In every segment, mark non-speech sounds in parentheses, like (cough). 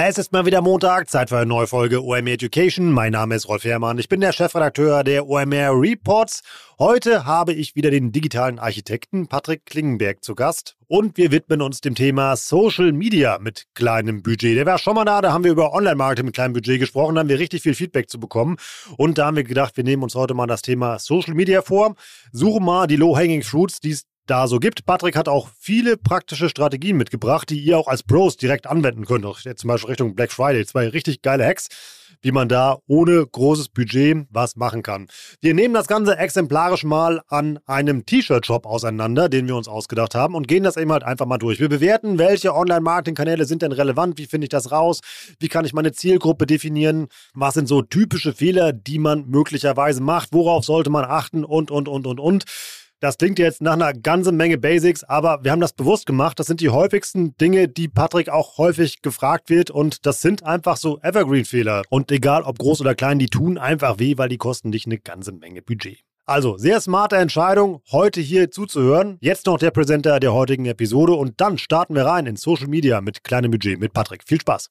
Es ist mal wieder Montag, Zeit für eine neue Folge OMR Education. Mein Name ist Rolf Herrmann, ich bin der Chefredakteur der OMR Reports. Heute habe ich wieder den digitalen Architekten Patrick Klingenberg zu Gast und wir widmen uns dem Thema Social Media mit kleinem Budget. Der war schon mal da, da haben wir über Online-Marketing mit kleinem Budget gesprochen, da haben wir richtig viel Feedback zu bekommen und da haben wir gedacht, wir nehmen uns heute mal das Thema Social Media vor, suchen mal die Low-Hanging Fruits, die es da so gibt. Patrick hat auch viele praktische Strategien mitgebracht, die ihr auch als Pros direkt anwenden könnt. Jetzt zum Beispiel Richtung Black Friday. Zwei richtig geile Hacks, wie man da ohne großes Budget was machen kann. Wir nehmen das Ganze exemplarisch mal an einem T-Shirt-Shop auseinander, den wir uns ausgedacht haben und gehen das eben halt einfach mal durch. Wir bewerten, welche Online-Marketing-Kanäle sind denn relevant, wie finde ich das raus, wie kann ich meine Zielgruppe definieren, was sind so typische Fehler, die man möglicherweise macht, worauf sollte man achten und, und, und, und, und. Das klingt jetzt nach einer ganzen Menge Basics, aber wir haben das bewusst gemacht. Das sind die häufigsten Dinge, die Patrick auch häufig gefragt wird und das sind einfach so Evergreen-Fehler. Und egal ob groß oder klein, die tun einfach weh, weil die kosten dich eine ganze Menge Budget. Also, sehr smarte Entscheidung, heute hier zuzuhören. Jetzt noch der Präsenter der heutigen Episode und dann starten wir rein in Social Media mit kleinem Budget mit Patrick. Viel Spaß!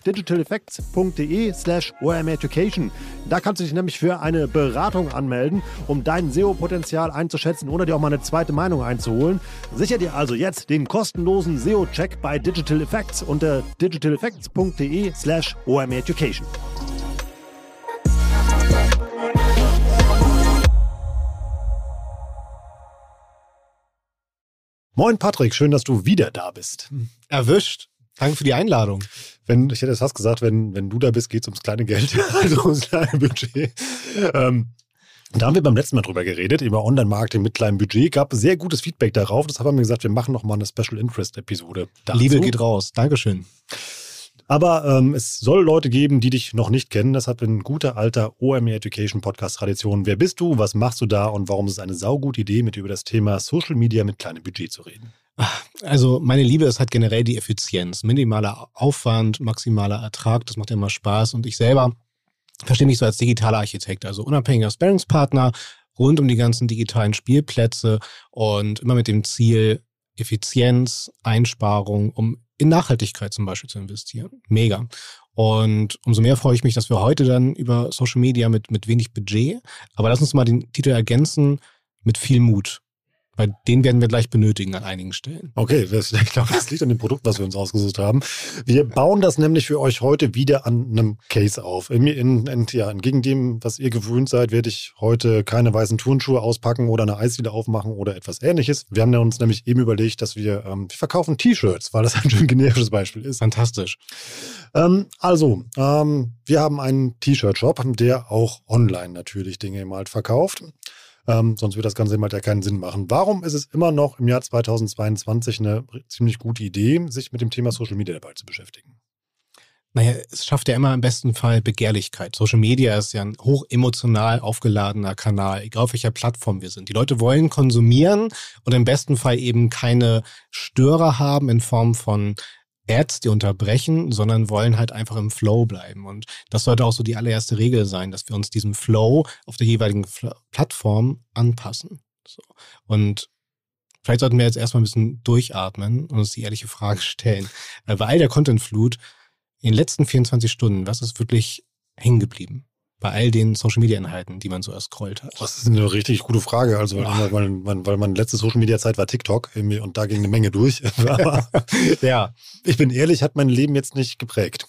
digitaleffects.de slash omeducation. Da kannst du dich nämlich für eine Beratung anmelden, um dein SEO-Potenzial einzuschätzen oder dir auch mal eine zweite Meinung einzuholen. Sicher dir also jetzt den kostenlosen SEO-Check bei Digital Effects unter digitaleffects.de slash omeducation. Moin Patrick, schön, dass du wieder da bist. Erwischt. Danke für die Einladung. Wenn, ich hätte es fast gesagt, wenn, wenn du da bist, geht es ums kleine Geld, (laughs) also ums kleine Budget. Ähm, da haben wir beim letzten Mal drüber geredet, über Online-Marketing mit kleinem Budget. Gab sehr gutes Feedback darauf. Deshalb haben wir gesagt, wir machen nochmal eine Special Interest-Episode. Liebe geht raus. Dankeschön. Aber ähm, es soll Leute geben, die dich noch nicht kennen. Das hat ein guter alter OMR Education Podcast Tradition. Wer bist du? Was machst du da? Und warum ist es eine saugute Idee, mit über das Thema Social Media mit kleinem Budget zu reden? Also meine Liebe ist halt generell die Effizienz. Minimaler Aufwand, maximaler Ertrag, das macht immer Spaß. Und ich selber verstehe mich so als digitaler Architekt, also unabhängiger Sparringspartner rund um die ganzen digitalen Spielplätze und immer mit dem Ziel, Effizienz, Einsparung, um in Nachhaltigkeit zum Beispiel zu investieren. Mega. Und umso mehr freue ich mich, dass wir heute dann über Social Media mit, mit wenig Budget, aber lass uns mal den Titel ergänzen, mit viel Mut weil den werden wir gleich benötigen an einigen Stellen. Okay, das, ich glaube, das liegt an dem Produkt, was wir uns ausgesucht haben. Wir bauen das nämlich für euch heute wieder an einem Case auf. In, in, in, ja, entgegen dem, was ihr gewöhnt seid, werde ich heute keine weißen Turnschuhe auspacken oder eine Eisdiele aufmachen oder etwas ähnliches. Wir haben uns nämlich eben überlegt, dass wir, ähm, wir verkaufen T-Shirts, weil das ein schön generisches Beispiel ist. Fantastisch. Ähm, also, ähm, wir haben einen T-Shirt-Shop, der auch online natürlich Dinge mal verkauft. Ähm, sonst wird das Ganze mal ja keinen Sinn machen. Warum ist es immer noch im Jahr 2022 eine ziemlich gute Idee, sich mit dem Thema Social Media dabei zu beschäftigen? Naja, es schafft ja immer im besten Fall Begehrlichkeit. Social Media ist ja ein hoch emotional aufgeladener Kanal, egal auf welcher Plattform wir sind. Die Leute wollen konsumieren und im besten Fall eben keine Störer haben in Form von Die unterbrechen, sondern wollen halt einfach im Flow bleiben. Und das sollte auch so die allererste Regel sein, dass wir uns diesem Flow auf der jeweiligen Plattform anpassen. So. Und vielleicht sollten wir jetzt erstmal ein bisschen durchatmen und uns die ehrliche Frage stellen. Weil bei all der Content-Flut in den letzten 24 Stunden, was ist wirklich hängen geblieben? Bei all den Social-Media-Inhalten, die man so erscrollt hat. Das ist eine richtig gute Frage. Also, weil, weil, weil, weil meine letzte Social-Media-Zeit war TikTok und da ging eine Menge durch. (laughs) Ja, ich bin ehrlich, hat mein Leben jetzt nicht geprägt.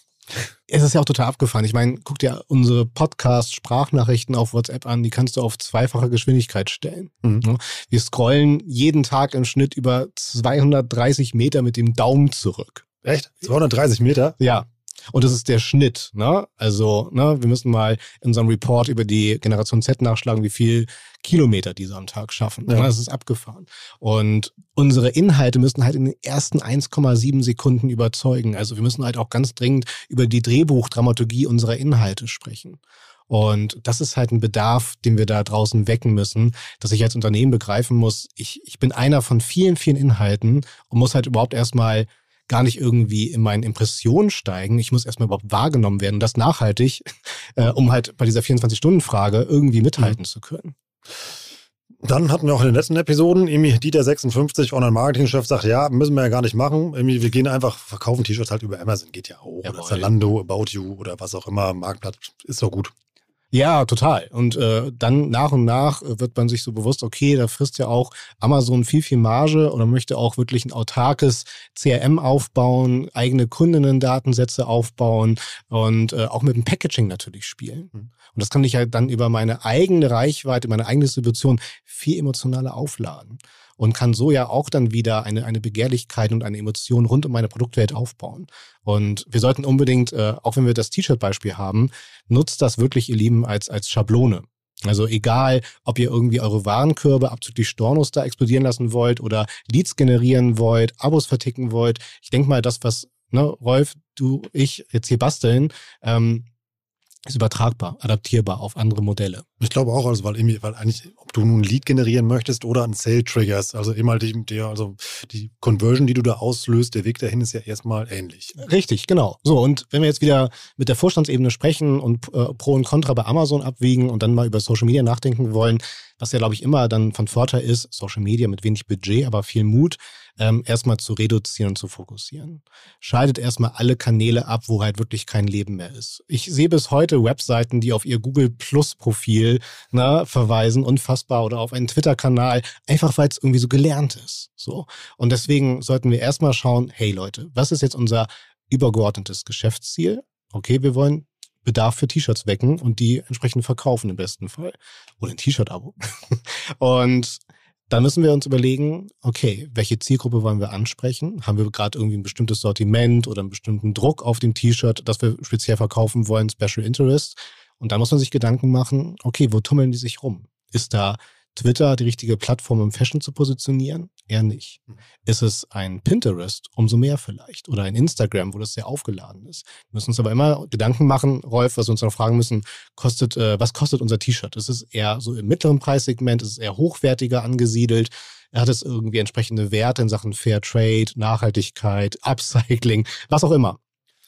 Es ist ja auch total abgefahren. Ich meine, guck dir unsere Podcast-Sprachnachrichten auf WhatsApp an, die kannst du auf zweifache Geschwindigkeit stellen. Mhm. Wir scrollen jeden Tag im Schnitt über 230 Meter mit dem Daumen zurück. Echt? 230 Meter? Ja. Und das ist der Schnitt. Ne? Also, ne, wir müssen mal in unserem Report über die Generation Z nachschlagen, wie viel Kilometer diese am Tag schaffen. Ja. Das ist abgefahren. Und unsere Inhalte müssen halt in den ersten 1,7 Sekunden überzeugen. Also wir müssen halt auch ganz dringend über die Drehbuchdramaturgie unserer Inhalte sprechen. Und das ist halt ein Bedarf, den wir da draußen wecken müssen, dass ich als Unternehmen begreifen muss, ich, ich bin einer von vielen, vielen Inhalten und muss halt überhaupt erstmal gar nicht irgendwie in meinen Impressionen steigen. Ich muss erstmal überhaupt wahrgenommen werden und das nachhaltig, (laughs) äh, um halt bei dieser 24-Stunden-Frage irgendwie mithalten mhm. zu können. Dann hatten wir auch in den letzten Episoden, irgendwie Dieter 56, Online-Marketing-Chef, sagt, ja, müssen wir ja gar nicht machen. Irgendwie, wir gehen einfach, verkaufen T-Shirts halt über Amazon, geht ja auch. Jawohl. Oder Zalando, About You oder was auch immer, Marktplatz, ist doch gut. Ja, total. Und äh, dann nach und nach wird man sich so bewusst, okay, da frisst ja auch Amazon viel, viel Marge oder möchte auch wirklich ein autarkes CRM aufbauen, eigene Kundinnen-Datensätze aufbauen und äh, auch mit dem Packaging natürlich spielen. Mhm. Und das kann ich ja dann über meine eigene Reichweite, meine eigene Distribution viel emotionaler aufladen und kann so ja auch dann wieder eine, eine Begehrlichkeit und eine Emotion rund um meine Produktwelt aufbauen. Und wir sollten unbedingt, äh, auch wenn wir das T-Shirt-Beispiel haben, nutzt das wirklich, ihr Lieben, als, als Schablone. Also egal, ob ihr irgendwie eure Warenkörbe abzüglich Stornos da explodieren lassen wollt oder Leads generieren wollt, Abos verticken wollt. Ich denke mal, das, was ne, Rolf, du, ich jetzt hier basteln, ähm, ist übertragbar, adaptierbar auf andere Modelle. Ich glaube auch, also weil, weil eigentlich, ob du nun ein Lead generieren möchtest oder ein Sale triggerst, also immer die, die, also die Conversion, die du da auslöst, der Weg dahin ist ja erstmal ähnlich. Richtig, genau. So, und wenn wir jetzt wieder mit der Vorstandsebene sprechen und äh, Pro und Contra bei Amazon abwiegen und dann mal über Social Media nachdenken wollen, was ja, glaube ich, immer dann von Vorteil ist, Social Media mit wenig Budget, aber viel Mut, ähm, erstmal zu reduzieren und zu fokussieren. Schaltet erstmal alle Kanäle ab, wo halt wirklich kein Leben mehr ist. Ich sehe bis heute Webseiten, die auf ihr Google Plus Profil ne, verweisen, unfassbar, oder auf einen Twitter-Kanal, einfach weil es irgendwie so gelernt ist. So. Und deswegen sollten wir erstmal schauen, hey Leute, was ist jetzt unser übergeordnetes Geschäftsziel? Okay, wir wollen Bedarf für T-Shirts wecken und die entsprechend verkaufen im besten Fall. Oder ein T-Shirt-Abo. (laughs) und dann müssen wir uns überlegen, okay, welche Zielgruppe wollen wir ansprechen? Haben wir gerade irgendwie ein bestimmtes Sortiment oder einen bestimmten Druck auf dem T-Shirt, das wir speziell verkaufen wollen, Special Interest? Und dann muss man sich Gedanken machen, okay, wo tummeln die sich rum? Ist da Twitter die richtige Plattform, um Fashion zu positionieren? Eher nicht. Hm. Ist es ein Pinterest? Umso mehr vielleicht. Oder ein Instagram, wo das sehr aufgeladen ist. Wir müssen uns aber immer Gedanken machen, Rolf, was wir uns noch fragen müssen, kostet, äh, was kostet unser T-Shirt? Ist es eher so im mittleren Preissegment? Ist es eher hochwertiger angesiedelt? Hat es irgendwie entsprechende Werte in Sachen Fair Trade, Nachhaltigkeit, (laughs) Upcycling, was auch immer?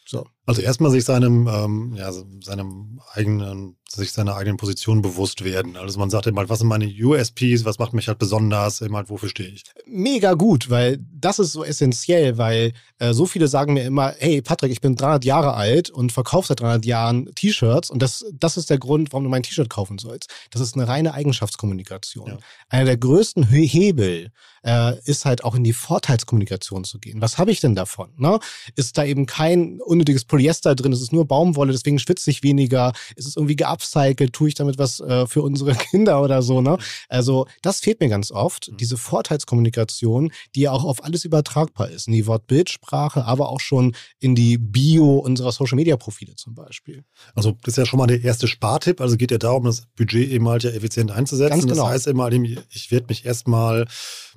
So. Also erstmal sich seinem, ähm, ja, seinem eigenen, sich seiner eigenen Position bewusst werden. Also man sagt immer, was sind meine USPs, was macht mich halt besonders, immer halt, wofür stehe ich? Mega gut, weil das ist so essentiell, weil äh, so viele sagen mir immer, hey Patrick, ich bin 300 Jahre alt und verkaufe seit 300 Jahren T-Shirts und das, das ist der Grund, warum du mein T-Shirt kaufen sollst. Das ist eine reine Eigenschaftskommunikation. Ja. Einer der größten Hebel äh, ist halt auch in die Vorteilskommunikation zu gehen. Was habe ich denn davon? Ne? Ist da eben kein unnötiges Polyester drin, es ist nur Baumwolle, deswegen schwitze ich weniger, ist es irgendwie geupcycelt, tue ich damit was äh, für unsere (laughs) Kinder oder so. Ne? Also das fehlt mir ganz oft, mhm. diese Vorteilskommunikation, die ja auch auf alles übertragbar ist, in die Wortbildsprache, aber auch schon in die Bio unserer Social-Media-Profile zum Beispiel. Also das ist ja schon mal der erste Spartipp, also geht ja darum, das Budget eben halt ja effizient einzusetzen. Ganz genau. Das heißt immer, ich werde mich erstmal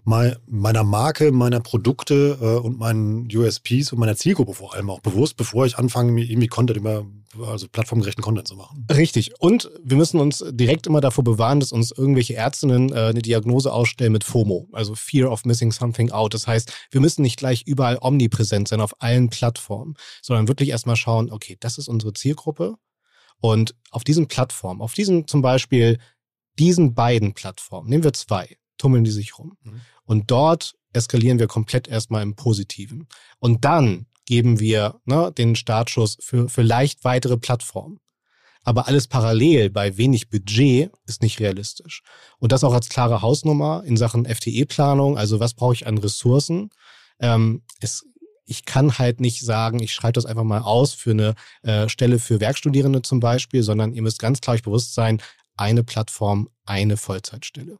meiner Marke, meiner Produkte äh, und meinen USPs und meiner Zielgruppe vor allem auch bewusst, bevor ich anfange, mir irgendwie Content über, also plattformgerechten Content zu machen. Richtig. Und wir müssen uns direkt immer davor bewahren, dass uns irgendwelche Ärztinnen äh, eine Diagnose ausstellen mit FOMO, also Fear of Missing Something Out. Das heißt, wir müssen nicht gleich überall omnipräsent sein auf allen Plattformen, sondern wirklich erstmal schauen, okay, das ist unsere Zielgruppe. Und auf diesen Plattformen, auf diesen zum Beispiel diesen beiden Plattformen, nehmen wir zwei, tummeln die sich rum. Mhm. Und dort eskalieren wir komplett erstmal im Positiven. Und dann geben wir ne, den Startschuss für vielleicht weitere Plattformen. Aber alles parallel bei wenig Budget ist nicht realistisch. Und das auch als klare Hausnummer in Sachen FTE-Planung. Also was brauche ich an Ressourcen? Ähm, es, ich kann halt nicht sagen, ich schreibe das einfach mal aus für eine äh, Stelle für Werkstudierende zum Beispiel, sondern ihr müsst ganz klar euch bewusst sein, eine Plattform, eine Vollzeitstelle.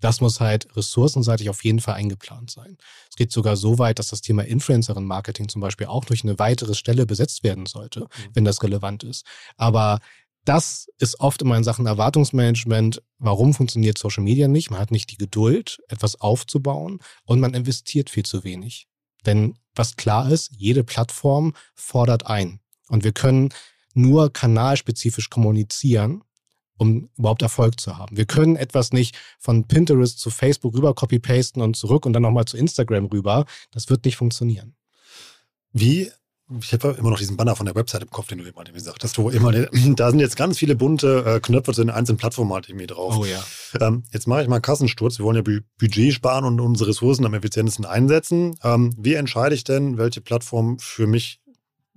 Das muss halt ressourcenseitig auf jeden Fall eingeplant sein. Es geht sogar so weit, dass das Thema Influencerin-Marketing zum Beispiel auch durch eine weitere Stelle besetzt werden sollte, mhm. wenn das relevant ist. Aber das ist oft immer in Sachen Erwartungsmanagement. Warum funktioniert Social Media nicht? Man hat nicht die Geduld, etwas aufzubauen und man investiert viel zu wenig. Denn was klar ist, jede Plattform fordert ein. Und wir können nur kanalspezifisch kommunizieren um überhaupt Erfolg zu haben. Wir können etwas nicht von Pinterest zu Facebook rüber copy-pasten und zurück und dann nochmal zu Instagram rüber. Das wird nicht funktionieren. Wie ich habe immer noch diesen Banner von der Website im Kopf, den du eben halt gesagt hast, wo immer, (clears throat) da sind jetzt ganz viele bunte äh, Knöpfe zu den einzelnen Plattformen halt irgendwie drauf. Oh ja. Ähm, jetzt mache ich mal einen Kassensturz. Wir wollen ja Budget sparen und unsere Ressourcen am effizientesten einsetzen. Ähm, wie entscheide ich denn, welche Plattform für mich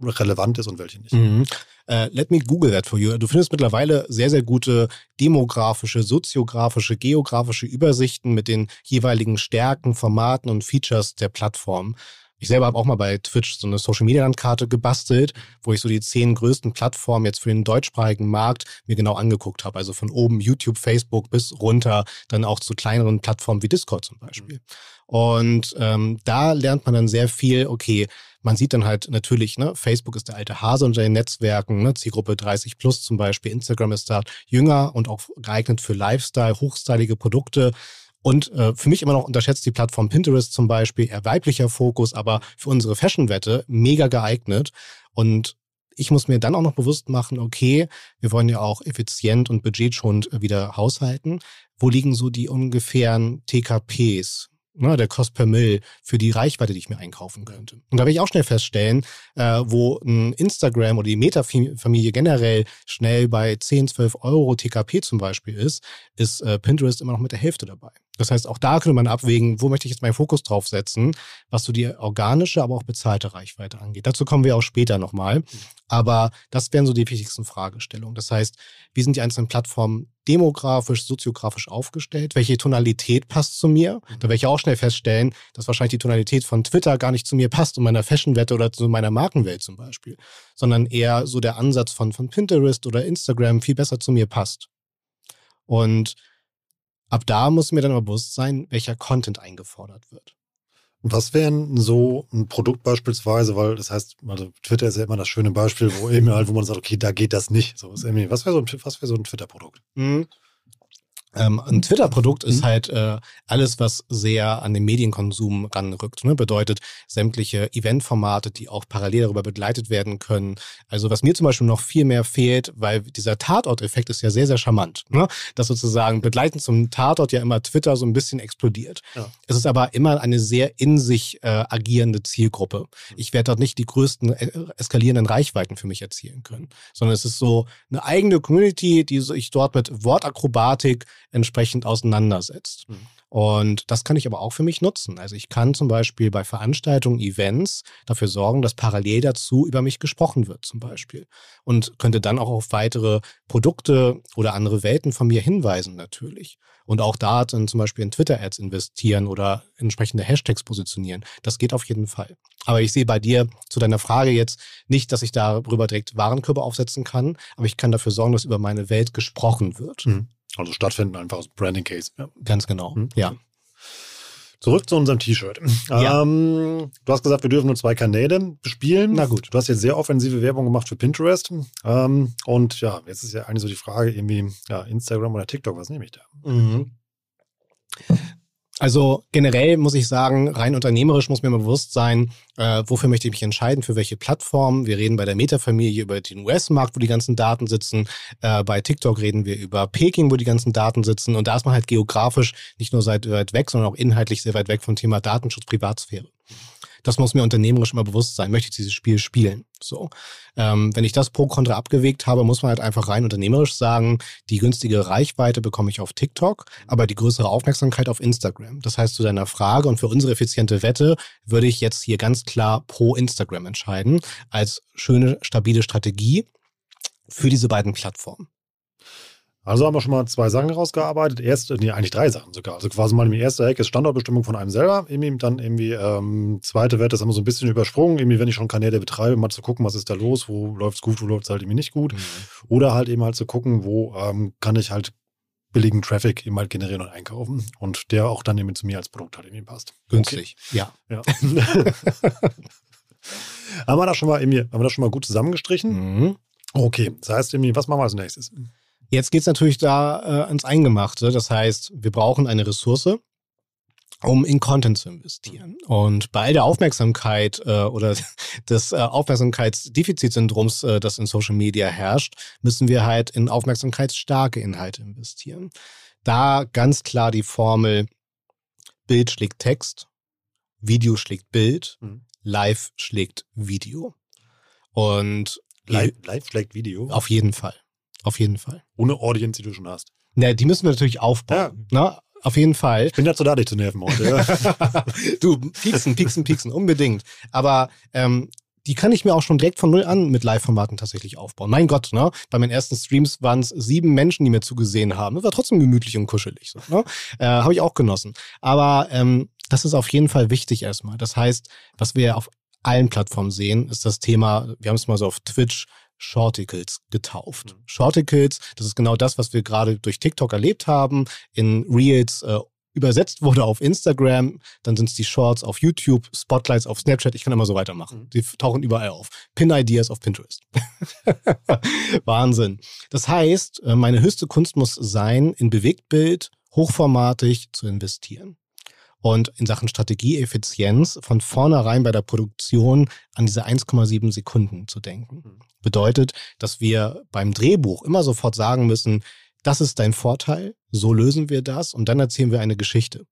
relevant ist und welche nicht? Mhm. Uh, let me Google that for you. Du findest mittlerweile sehr, sehr gute demografische, soziografische, geografische Übersichten mit den jeweiligen Stärken, Formaten und Features der Plattform. Ich selber habe auch mal bei Twitch so eine Social Media Landkarte gebastelt, wo ich so die zehn größten Plattformen jetzt für den deutschsprachigen Markt mir genau angeguckt habe. Also von oben YouTube, Facebook bis runter, dann auch zu kleineren Plattformen wie Discord zum Beispiel. Und ähm, da lernt man dann sehr viel, okay, man sieht dann halt natürlich, ne, Facebook ist der alte Hase unter den Netzwerken, ne, Zielgruppe 30 plus zum Beispiel, Instagram ist da jünger und auch geeignet für Lifestyle, hochstylige Produkte. Und äh, für mich immer noch unterschätzt die Plattform Pinterest zum Beispiel, eher weiblicher Fokus, aber für unsere Fashion-Wette mega geeignet. Und ich muss mir dann auch noch bewusst machen, okay, wir wollen ja auch effizient und budgetschonend wieder haushalten. Wo liegen so die ungefähren TKPs? Ne, der Cost per Mill für die Reichweite, die ich mir einkaufen könnte. Und da werde ich auch schnell feststellen, äh, wo ein Instagram oder die Meta-Familie generell schnell bei 10, 12 Euro TKP zum Beispiel ist, ist äh, Pinterest immer noch mit der Hälfte dabei. Das heißt, auch da könnte man abwägen, wo möchte ich jetzt meinen Fokus drauf setzen, was so die organische, aber auch bezahlte Reichweite angeht. Dazu kommen wir auch später nochmal. Aber das wären so die wichtigsten Fragestellungen. Das heißt, wie sind die einzelnen Plattformen demografisch, soziografisch aufgestellt? Welche Tonalität passt zu mir? Da werde ich auch schnell feststellen, dass wahrscheinlich die Tonalität von Twitter gar nicht zu mir passt und meiner Fashionwette oder zu meiner Markenwelt zum Beispiel, sondern eher so der Ansatz von, von Pinterest oder Instagram viel besser zu mir passt. Und ab da muss mir dann aber bewusst sein, welcher Content eingefordert wird. Was wäre so ein Produkt beispielsweise, weil das heißt, also Twitter ist ja immer das schöne Beispiel, wo (laughs) eben halt, wo man sagt, okay, da geht das nicht. So, was wäre so, ein, wär so ein Twitter-Produkt? Mhm. Ähm, ein Twitter-Produkt ist mhm. halt äh, alles, was sehr an den Medienkonsum ranrückt. Ne? Bedeutet sämtliche Eventformate, die auch parallel darüber begleitet werden können. Also was mir zum Beispiel noch viel mehr fehlt, weil dieser Tatort-Effekt ist ja sehr, sehr charmant. Ne? Dass sozusagen begleitend zum Tatort ja immer Twitter so ein bisschen explodiert. Ja. Es ist aber immer eine sehr in sich äh, agierende Zielgruppe. Mhm. Ich werde dort nicht die größten äh, eskalierenden Reichweiten für mich erzielen können, sondern es ist so eine eigene Community, die sich dort mit Wortakrobatik entsprechend auseinandersetzt. Mhm. Und das kann ich aber auch für mich nutzen. Also ich kann zum Beispiel bei Veranstaltungen, Events dafür sorgen, dass parallel dazu über mich gesprochen wird zum Beispiel. Und könnte dann auch auf weitere Produkte oder andere Welten von mir hinweisen natürlich. Und auch da dann zum Beispiel in Twitter-Ads investieren oder entsprechende Hashtags positionieren. Das geht auf jeden Fall. Aber ich sehe bei dir zu deiner Frage jetzt nicht, dass ich darüber direkt Warenkörbe aufsetzen kann, aber ich kann dafür sorgen, dass über meine Welt gesprochen wird. Mhm. Also stattfinden einfach aus Branding Case. Ja. Ganz genau, hm? ja. Zurück zu unserem T-Shirt. Ja. Ähm, du hast gesagt, wir dürfen nur zwei Kanäle bespielen. Na gut. Du hast jetzt sehr offensive Werbung gemacht für Pinterest. Ähm, und ja, jetzt ist ja eigentlich so die Frage, irgendwie, ja, Instagram oder TikTok, was nehme ich da? Mhm. Also generell muss ich sagen, rein unternehmerisch muss mir mal bewusst sein, äh, wofür möchte ich mich entscheiden, für welche Plattform. Wir reden bei der Meta-Familie über den US-Markt, wo die ganzen Daten sitzen. Äh, bei TikTok reden wir über Peking, wo die ganzen Daten sitzen. Und da ist man halt geografisch nicht nur seit weit weg, sondern auch inhaltlich sehr weit weg vom Thema Datenschutz, Privatsphäre. Das muss mir unternehmerisch immer bewusst sein. Möchte ich dieses Spiel spielen? So. Ähm, wenn ich das pro Kontra abgewegt habe, muss man halt einfach rein unternehmerisch sagen, die günstige Reichweite bekomme ich auf TikTok, aber die größere Aufmerksamkeit auf Instagram. Das heißt, zu deiner Frage und für unsere effiziente Wette würde ich jetzt hier ganz klar pro Instagram entscheiden, als schöne, stabile Strategie für diese beiden Plattformen. Also haben wir schon mal zwei Sachen rausgearbeitet. Erste, nee, eigentlich drei Sachen sogar. Also quasi mal die erste Ecke ist Standortbestimmung von einem selber. Irgendwie dann irgendwie ähm, zweite Werte, das haben wir so ein bisschen übersprungen. Irgendwie, wenn ich schon Kanäle betreibe, mal zu gucken, was ist da los, wo läuft es gut, wo läuft es halt irgendwie nicht gut. Mhm. Oder halt eben halt zu gucken, wo ähm, kann ich halt billigen Traffic eben halt generieren und einkaufen. Und der auch dann eben zu mir als Produkt halt irgendwie passt. Günstig, okay. ja. ja. (laughs) haben wir das schon mal irgendwie, haben wir das schon mal gut zusammengestrichen? Mhm. Okay, das heißt irgendwie, was machen wir als nächstes? Jetzt geht es natürlich da äh, ans Eingemachte. Das heißt, wir brauchen eine Ressource, um in Content zu investieren. Und bei all der Aufmerksamkeit äh, oder (laughs) des äh, Aufmerksamkeitsdefizitsyndroms, äh, das in Social Media herrscht, müssen wir halt in aufmerksamkeitsstarke Inhalte investieren. Da ganz klar die Formel Bild schlägt Text, Video schlägt Bild, mhm. Live schlägt Video. Und Live, live schlägt Video? Auf jeden Fall. Auf jeden Fall. Ohne Audience, die du schon hast. Na, die müssen wir natürlich aufbauen. Ja. Ne? Auf jeden Fall. Ich bin dazu da, dich zu nerven heute. (laughs) Du, pieksen, pieksen, pieksen, unbedingt. Aber ähm, die kann ich mir auch schon direkt von null an mit Live-Formaten tatsächlich aufbauen. Mein Gott, ne? Bei meinen ersten Streams waren es sieben Menschen, die mir zugesehen haben. Das war trotzdem gemütlich und kuschelig. So, ne? äh, Habe ich auch genossen. Aber ähm, das ist auf jeden Fall wichtig erstmal. Das heißt, was wir auf allen Plattformen sehen, ist das Thema, wir haben es mal so auf Twitch Shorticles getauft. Mhm. Shorticles, das ist genau das, was wir gerade durch TikTok erlebt haben, in Reels äh, übersetzt wurde auf Instagram, dann sind es die Shorts auf YouTube, Spotlights auf Snapchat, ich kann immer so weitermachen. Mhm. Die tauchen überall auf. Pin-Ideas auf Pinterest. (laughs) Wahnsinn. Das heißt, äh, meine höchste Kunst muss sein, in Bewegtbild hochformatig zu investieren und in Sachen Strategieeffizienz von vornherein bei der Produktion an diese 1,7 Sekunden zu denken. Mhm. Bedeutet, dass wir beim Drehbuch immer sofort sagen müssen, das ist dein Vorteil, so lösen wir das und dann erzählen wir eine Geschichte.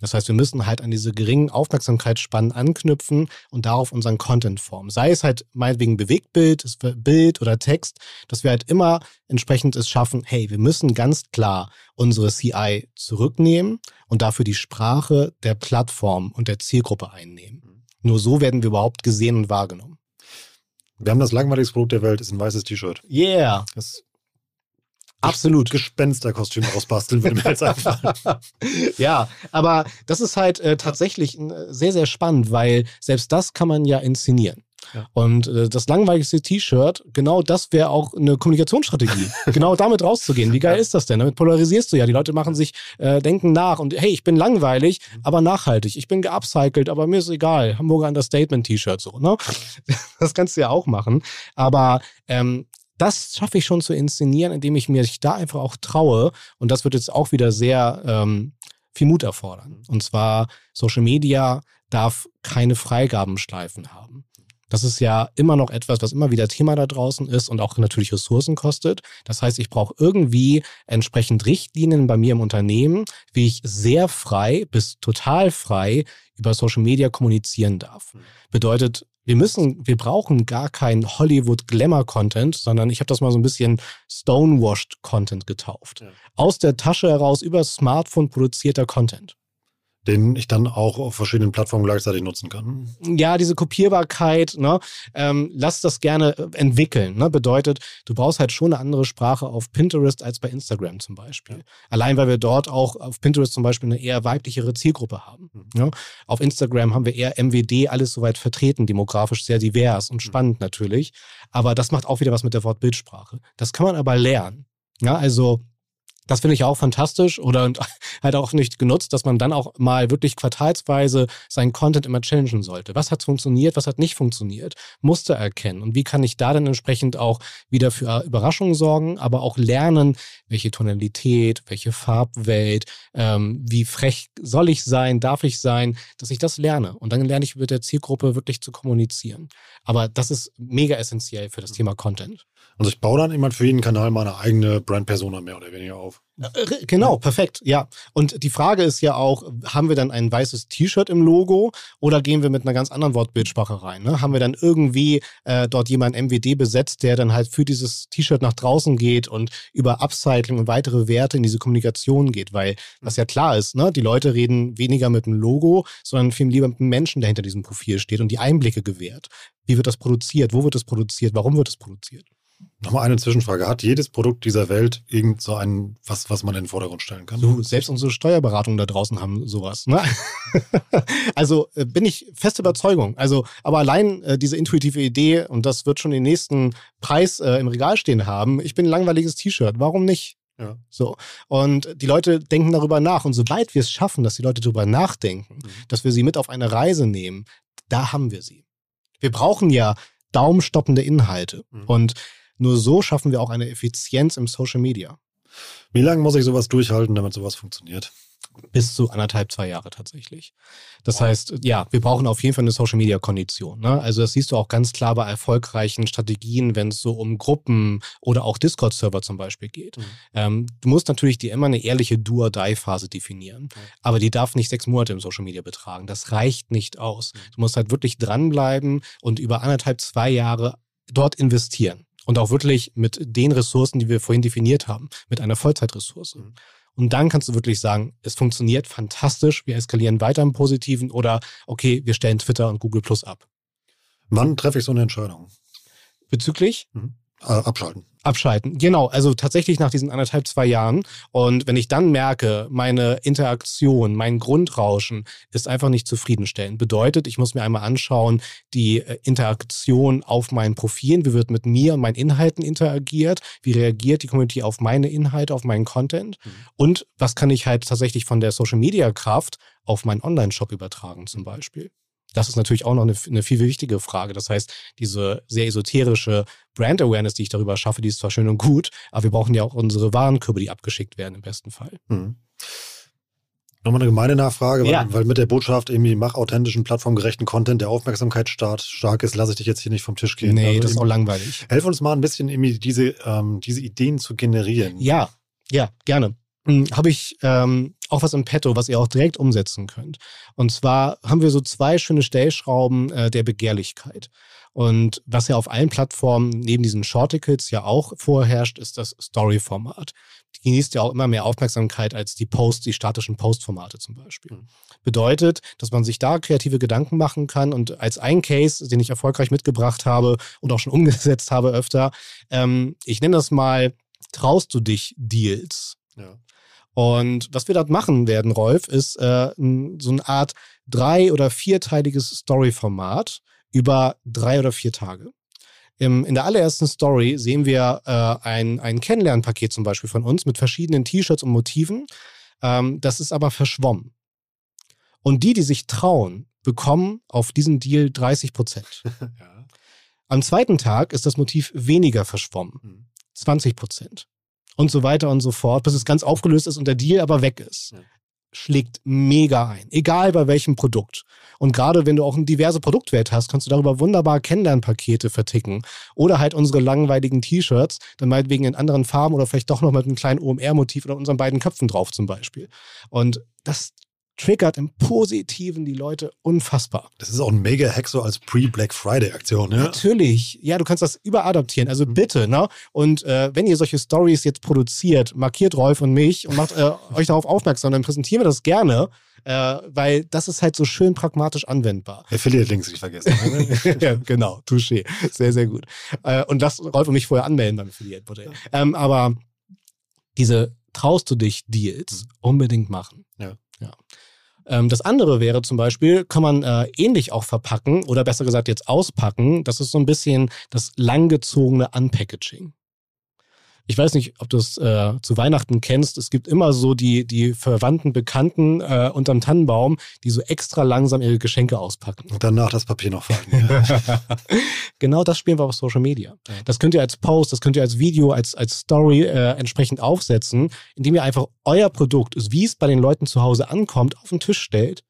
Das heißt, wir müssen halt an diese geringen Aufmerksamkeitsspannen anknüpfen und darauf unseren Content formen. Sei es halt meinetwegen Bewegtbild, Bild oder Text, dass wir halt immer entsprechend es schaffen, hey, wir müssen ganz klar unsere CI zurücknehmen und dafür die Sprache der Plattform und der Zielgruppe einnehmen. Nur so werden wir überhaupt gesehen und wahrgenommen. Wir haben das langweiligste Produkt der Welt, ist ein weißes T-Shirt. Yeah. Das Absolut. Gespensterkostüm ausbasteln, würde mir jetzt einfallen. (laughs) ja, aber das ist halt äh, tatsächlich äh, sehr, sehr spannend, weil selbst das kann man ja inszenieren. Ja. Und äh, das langweiligste T-Shirt, genau das wäre auch eine Kommunikationsstrategie. (laughs) genau damit rauszugehen. Wie geil ja. ist das denn? Damit polarisierst du ja. Die Leute machen sich, äh, denken nach und hey, ich bin langweilig, mhm. aber nachhaltig. Ich bin geupcycelt, aber mir ist egal. Hamburger Understatement-T-Shirt so, ne? (laughs) das kannst du ja auch machen. Aber ähm, das schaffe ich schon zu inszenieren, indem ich mir da einfach auch traue. Und das wird jetzt auch wieder sehr ähm, viel Mut erfordern. Und zwar Social Media darf keine Freigabenschleifen haben. Das ist ja immer noch etwas, was immer wieder Thema da draußen ist und auch natürlich Ressourcen kostet. Das heißt, ich brauche irgendwie entsprechend Richtlinien bei mir im Unternehmen, wie ich sehr frei bis total frei über Social Media kommunizieren darf. Bedeutet, wir müssen, wir brauchen gar keinen Hollywood-Glamour-Content, sondern ich habe das mal so ein bisschen Stonewashed-Content getauft. Ja. Aus der Tasche heraus über Smartphone produzierter Content den ich dann auch auf verschiedenen Plattformen gleichzeitig nutzen kann. Ja, diese Kopierbarkeit, ne, ähm, lass das gerne äh, entwickeln. Ne? Bedeutet, du brauchst halt schon eine andere Sprache auf Pinterest als bei Instagram zum Beispiel. Ja. Allein, weil wir dort auch auf Pinterest zum Beispiel eine eher weiblichere Zielgruppe haben. Mhm. Ne? Auf Instagram haben wir eher MWD, alles soweit vertreten, demografisch sehr divers und mhm. spannend mhm. natürlich. Aber das macht auch wieder was mit der Wortbildsprache. Das kann man aber lernen. Ja, also das finde ich auch fantastisch oder (laughs) halt auch nicht genutzt, dass man dann auch mal wirklich quartalsweise seinen Content immer challengen sollte. Was hat funktioniert, was hat nicht funktioniert? Muster erkennen. Und wie kann ich da dann entsprechend auch wieder für Überraschungen sorgen, aber auch lernen, welche Tonalität, welche Farbwelt, ähm, wie frech soll ich sein, darf ich sein, dass ich das lerne. Und dann lerne ich mit der Zielgruppe wirklich zu kommunizieren. Aber das ist mega essentiell für das Thema Content. Also ich baue dann immer für jeden Kanal meine eigene Brand-Persona mehr oder weniger auf. Äh, genau, perfekt, ja. Und die Frage ist ja auch, haben wir dann ein weißes T-Shirt im Logo oder gehen wir mit einer ganz anderen Wortbildsprache rein? Ne? Haben wir dann irgendwie äh, dort jemanden MWD besetzt, der dann halt für dieses T-Shirt nach draußen geht und über Upcycling und weitere Werte in diese Kommunikation geht? Weil was ja klar ist, ne? die Leute reden weniger mit dem Logo, sondern viel lieber mit dem Menschen, der hinter diesem Profil steht und die Einblicke gewährt. Wie wird das produziert? Wo wird es produziert? Warum wird es produziert? Nochmal eine Zwischenfrage. Hat jedes Produkt dieser Welt irgend so ein, was, was man in den Vordergrund stellen kann? So, selbst unsere Steuerberatungen da draußen haben sowas. Ne? (laughs) also äh, bin ich feste Überzeugung. Also, aber allein äh, diese intuitive Idee, und das wird schon den nächsten Preis äh, im Regal stehen haben, ich bin ein langweiliges T-Shirt. Warum nicht? Ja. So. Und die Leute denken darüber nach. Und sobald wir es schaffen, dass die Leute darüber nachdenken, mhm. dass wir sie mit auf eine Reise nehmen, da haben wir sie. Wir brauchen ja daumenstoppende Inhalte. Mhm. Und nur so schaffen wir auch eine Effizienz im Social Media. Wie lange muss ich sowas durchhalten, damit sowas funktioniert? Bis zu anderthalb, zwei Jahre tatsächlich. Das heißt, ja, wir brauchen auf jeden Fall eine Social Media Kondition. Ne? Also das siehst du auch ganz klar bei erfolgreichen Strategien, wenn es so um Gruppen oder auch Discord-Server zum Beispiel geht. Mhm. Ähm, du musst natürlich dir immer eine ehrliche Do-or-Die-Phase definieren, mhm. aber die darf nicht sechs Monate im Social Media betragen. Das reicht nicht aus. Mhm. Du musst halt wirklich dranbleiben und über anderthalb, zwei Jahre dort investieren und auch wirklich mit den Ressourcen, die wir vorhin definiert haben, mit einer Vollzeitressource. Mhm. Und dann kannst du wirklich sagen, es funktioniert fantastisch, wir eskalieren weiter im Positiven oder okay, wir stellen Twitter und Google Plus ab. Wann treffe ich so eine Entscheidung? Bezüglich? Mhm. Äh, abschalten. Abschalten, genau. Also tatsächlich nach diesen anderthalb, zwei Jahren. Und wenn ich dann merke, meine Interaktion, mein Grundrauschen ist einfach nicht zufriedenstellend. Bedeutet, ich muss mir einmal anschauen, die äh, Interaktion auf meinen Profilen, wie wird mit mir und meinen Inhalten interagiert, wie reagiert die Community auf meine Inhalte, auf meinen Content mhm. und was kann ich halt tatsächlich von der Social-Media-Kraft auf meinen Online-Shop übertragen zum Beispiel. Das ist natürlich auch noch eine, eine viel wichtige Frage. Das heißt, diese sehr esoterische Brand Awareness, die ich darüber schaffe, die ist zwar schön und gut, aber wir brauchen ja auch unsere Warenkörbe, die abgeschickt werden im besten Fall. Mhm. Nochmal eine gemeine Nachfrage, weil, ja. weil, mit der Botschaft irgendwie mach authentischen, plattformgerechten Content, der Aufmerksamkeit stark ist, lasse ich dich jetzt hier nicht vom Tisch gehen. Nee, also das ist auch langweilig. Helf uns mal ein bisschen irgendwie diese, ähm, diese Ideen zu generieren. Ja, ja, gerne. Hm, habe ich ähm, auch was im Petto, was ihr auch direkt umsetzen könnt. Und zwar haben wir so zwei schöne Stellschrauben äh, der Begehrlichkeit. Und was ja auf allen Plattformen neben diesen Shorticles ja auch vorherrscht, ist das Story-Format. Die genießt ja auch immer mehr Aufmerksamkeit als die Post, die statischen Post-Formate zum Beispiel. Mhm. Bedeutet, dass man sich da kreative Gedanken machen kann und als ein Case, den ich erfolgreich mitgebracht habe und auch schon (laughs) umgesetzt habe öfter, ähm, ich nenne das mal, traust du dich Deals? Ja. Und was wir dort machen werden, Rolf, ist äh, so eine Art drei- oder vierteiliges Story-Format über drei oder vier Tage. Im, in der allerersten Story sehen wir äh, ein, ein Kennenlernpaket zum Beispiel von uns mit verschiedenen T-Shirts und Motiven. Ähm, das ist aber verschwommen. Und die, die sich trauen, bekommen auf diesen Deal 30 Prozent. (laughs) ja. Am zweiten Tag ist das Motiv weniger verschwommen. 20 mhm. Prozent und so weiter und so fort, bis es ganz aufgelöst ist und der Deal aber weg ist. Ja. Schlägt mega ein, egal bei welchem Produkt. Und gerade wenn du auch eine diverse Produktwelt hast, kannst du darüber wunderbar Kennenlernpakete verticken. Oder halt unsere langweiligen T-Shirts, dann meinetwegen in anderen Farben oder vielleicht doch noch mit einem kleinen OMR-Motiv oder unseren beiden Köpfen drauf zum Beispiel. Und das triggert im Positiven die Leute unfassbar. Das ist auch ein Mega-Hack so als Pre-Black Friday-Aktion, ne? Natürlich. Ja, du kannst das überadaptieren. Also bitte, ne? Und äh, wenn ihr solche Stories jetzt produziert, markiert Rolf und mich und macht äh, (laughs) euch darauf aufmerksam, dann präsentieren wir das gerne. Äh, weil das ist halt so schön pragmatisch anwendbar. Affiliate-Links nicht vergessen. (laughs) Ja, genau, touché. Sehr, sehr gut. Äh, und lasst Rolf und mich vorher anmelden beim Affiliate-Modell. Ähm, aber diese traust du dich Deals unbedingt machen. Ja. ja. Ähm, das andere wäre zum Beispiel, kann man äh, ähnlich auch verpacken oder besser gesagt jetzt auspacken. Das ist so ein bisschen das langgezogene Unpackaging ich weiß nicht, ob du es äh, zu Weihnachten kennst. Es gibt immer so die, die Verwandten, Bekannten äh, unterm Tannenbaum, die so extra langsam ihre Geschenke auspacken. Und danach das Papier noch falten. (laughs) genau das spielen wir auf Social Media. Das könnt ihr als Post, das könnt ihr als Video, als, als Story äh, entsprechend aufsetzen, indem ihr einfach euer Produkt, wie es bei den Leuten zu Hause ankommt, auf den Tisch stellt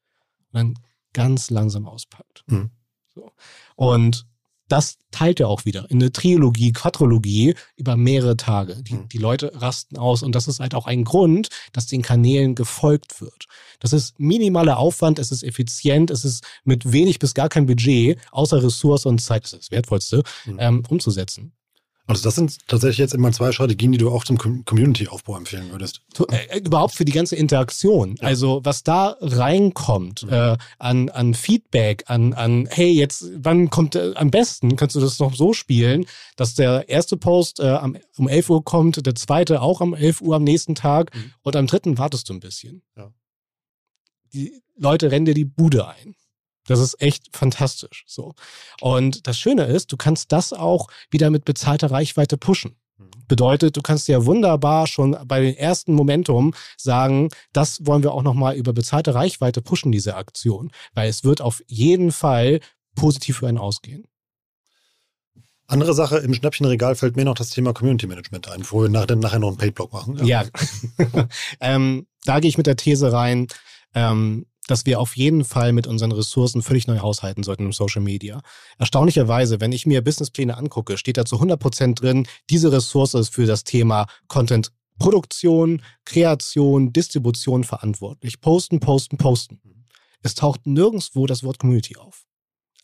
und dann ganz langsam auspackt. Mhm. So. Und das teilt er auch wieder in eine Trilogie, Quadrologie über mehrere Tage. Die, die Leute rasten aus und das ist halt auch ein Grund, dass den Kanälen gefolgt wird. Das ist minimaler Aufwand, es ist effizient, es ist mit wenig bis gar kein Budget, außer Ressource und Zeit, das ist das Wertvollste, mhm. ähm, umzusetzen. Also das sind tatsächlich jetzt immer zwei Strategien, die du auch zum Community-Aufbau empfehlen würdest. Äh, äh, überhaupt für die ganze Interaktion. Ja. Also was da reinkommt mhm. äh, an, an Feedback, an, an hey, jetzt, wann kommt äh, am besten, kannst du das noch so spielen, dass der erste Post äh, am, um 11 Uhr kommt, der zweite auch um 11 Uhr am nächsten Tag mhm. und am dritten wartest du ein bisschen. Ja. Die Leute rennen dir die Bude ein. Das ist echt fantastisch. So. Und das Schöne ist, du kannst das auch wieder mit bezahlter Reichweite pushen. Mhm. Bedeutet, du kannst ja wunderbar schon bei den ersten Momentum sagen, das wollen wir auch nochmal über bezahlte Reichweite pushen, diese Aktion. Weil es wird auf jeden Fall positiv für einen ausgehen. Andere Sache, im Schnäppchenregal fällt mir noch das Thema Community Management ein, bevor wir nachher, nachher noch einen Paid-Blog machen. Ja, ja. (laughs) ähm, da gehe ich mit der These rein, ähm, dass wir auf jeden Fall mit unseren Ressourcen völlig neu haushalten sollten im Social Media. Erstaunlicherweise, wenn ich mir Businesspläne angucke, steht da zu 100 Prozent drin, diese Ressource ist für das Thema Content Produktion, Kreation, Distribution verantwortlich. Posten, posten, posten. Es taucht nirgendwo das Wort Community auf.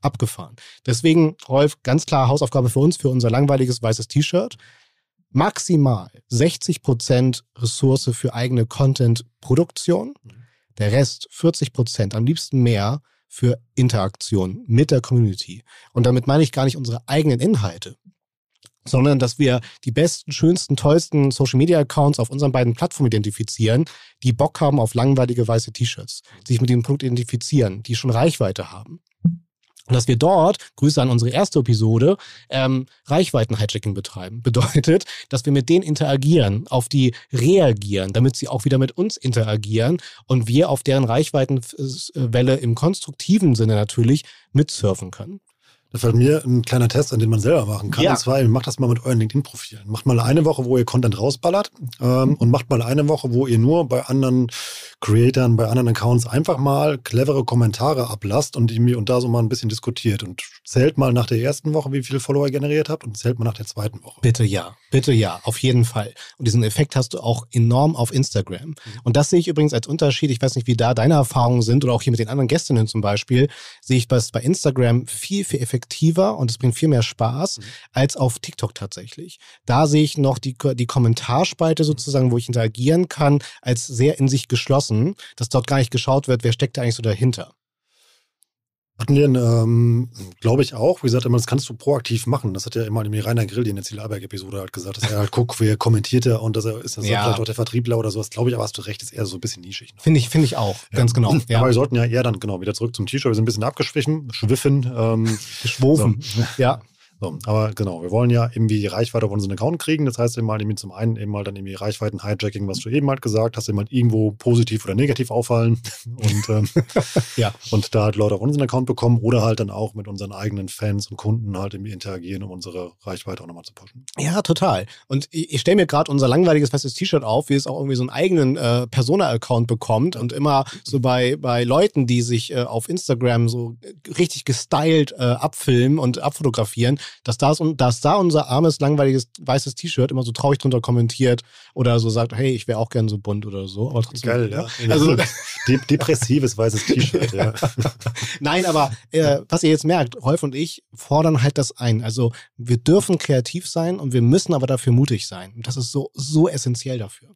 Abgefahren. Deswegen, Rolf, ganz klar Hausaufgabe für uns, für unser langweiliges weißes T-Shirt. Maximal 60 Prozent Ressource für eigene Content-Produktion. Mhm der Rest, 40 Prozent, am liebsten mehr, für Interaktion mit der Community. Und damit meine ich gar nicht unsere eigenen Inhalte, sondern dass wir die besten, schönsten, tollsten Social Media Accounts auf unseren beiden Plattformen identifizieren, die Bock haben auf langweilige weiße T-Shirts, sich mit dem Produkt identifizieren, die schon Reichweite haben. Und dass wir dort, Grüße an unsere erste Episode, ähm, Reichweiten-Hijacking betreiben. Bedeutet, dass wir mit denen interagieren, auf die reagieren, damit sie auch wieder mit uns interagieren und wir auf deren Reichweitenwelle im konstruktiven Sinne natürlich mitsurfen können. Da fällt mir ein kleiner Test, an den man selber machen kann. Ja. Und zwar, macht das mal mit euren LinkedIn-Profilen. Macht mal eine Woche, wo ihr Content rausballert ähm, und macht mal eine Woche, wo ihr nur bei anderen Creatern, bei anderen Accounts einfach mal clevere Kommentare ablasst und, und da so mal ein bisschen diskutiert. Und zählt mal nach der ersten Woche, wie viele Follower ihr generiert habt und zählt mal nach der zweiten Woche. Bitte ja, bitte ja, auf jeden Fall. Und diesen Effekt hast du auch enorm auf Instagram. Mhm. Und das sehe ich übrigens als Unterschied. Ich weiß nicht, wie da deine Erfahrungen sind oder auch hier mit den anderen Gästinnen zum Beispiel, sehe ich das bei Instagram viel, viel effektiver effektiver und es bringt viel mehr Spaß mhm. als auf TikTok tatsächlich. Da sehe ich noch die, die Kommentarspalte mhm. sozusagen, wo ich interagieren kann, als sehr in sich geschlossen, dass dort gar nicht geschaut wird, wer steckt da eigentlich so dahinter. Hatten wir, ähm, glaube ich auch, wie gesagt, immer, das kannst du proaktiv machen. Das hat ja immer die Rainer Grill, die in der Zielarbeit-Episode halt gesagt, dass er halt guckt, wer kommentiert er und dass er ist das ja. vielleicht auch der Vertriebler oder sowas. Glaube ich, aber hast du recht, ist eher so ein bisschen nischig. Finde ich, finde ich auch, ja. ganz genau. Ja. Aber wir sollten ja eher dann, genau, wieder zurück zum T-Shirt. Wir sind ein bisschen abgeschwiffen, schwiffen. Ähm, (laughs) Geschwofen. So. Ja. So, aber genau, wir wollen ja irgendwie die Reichweite auf unseren Account kriegen. Das heißt eben mal irgendwie zum einen eben mal dann irgendwie Reichweiten-Hijacking, was du eben halt gesagt hast, eben halt irgendwo positiv oder negativ auffallen (laughs) und, ähm, (laughs) ja. und da halt Leute auf unseren Account bekommen oder halt dann auch mit unseren eigenen Fans und Kunden halt irgendwie interagieren, um unsere Reichweite auch nochmal zu pushen. Ja, total. Und ich, ich stelle mir gerade unser langweiliges festes T-Shirt auf, wie es auch irgendwie so einen eigenen äh, Persona-Account bekommt und immer so bei, bei Leuten, die sich äh, auf Instagram so richtig gestylt äh, abfilmen und abfotografieren, dass, das, dass da unser armes, langweiliges, weißes T-Shirt immer so traurig drunter kommentiert oder so sagt, hey, ich wäre auch gern so bunt oder so. Aber trotzdem, Geil, ja. Also, depressives weißes T-Shirt, ja. (laughs) Nein, aber äh, was ihr jetzt merkt, Rolf und ich fordern halt das ein. Also wir dürfen kreativ sein und wir müssen aber dafür mutig sein. Und das ist so, so essentiell dafür.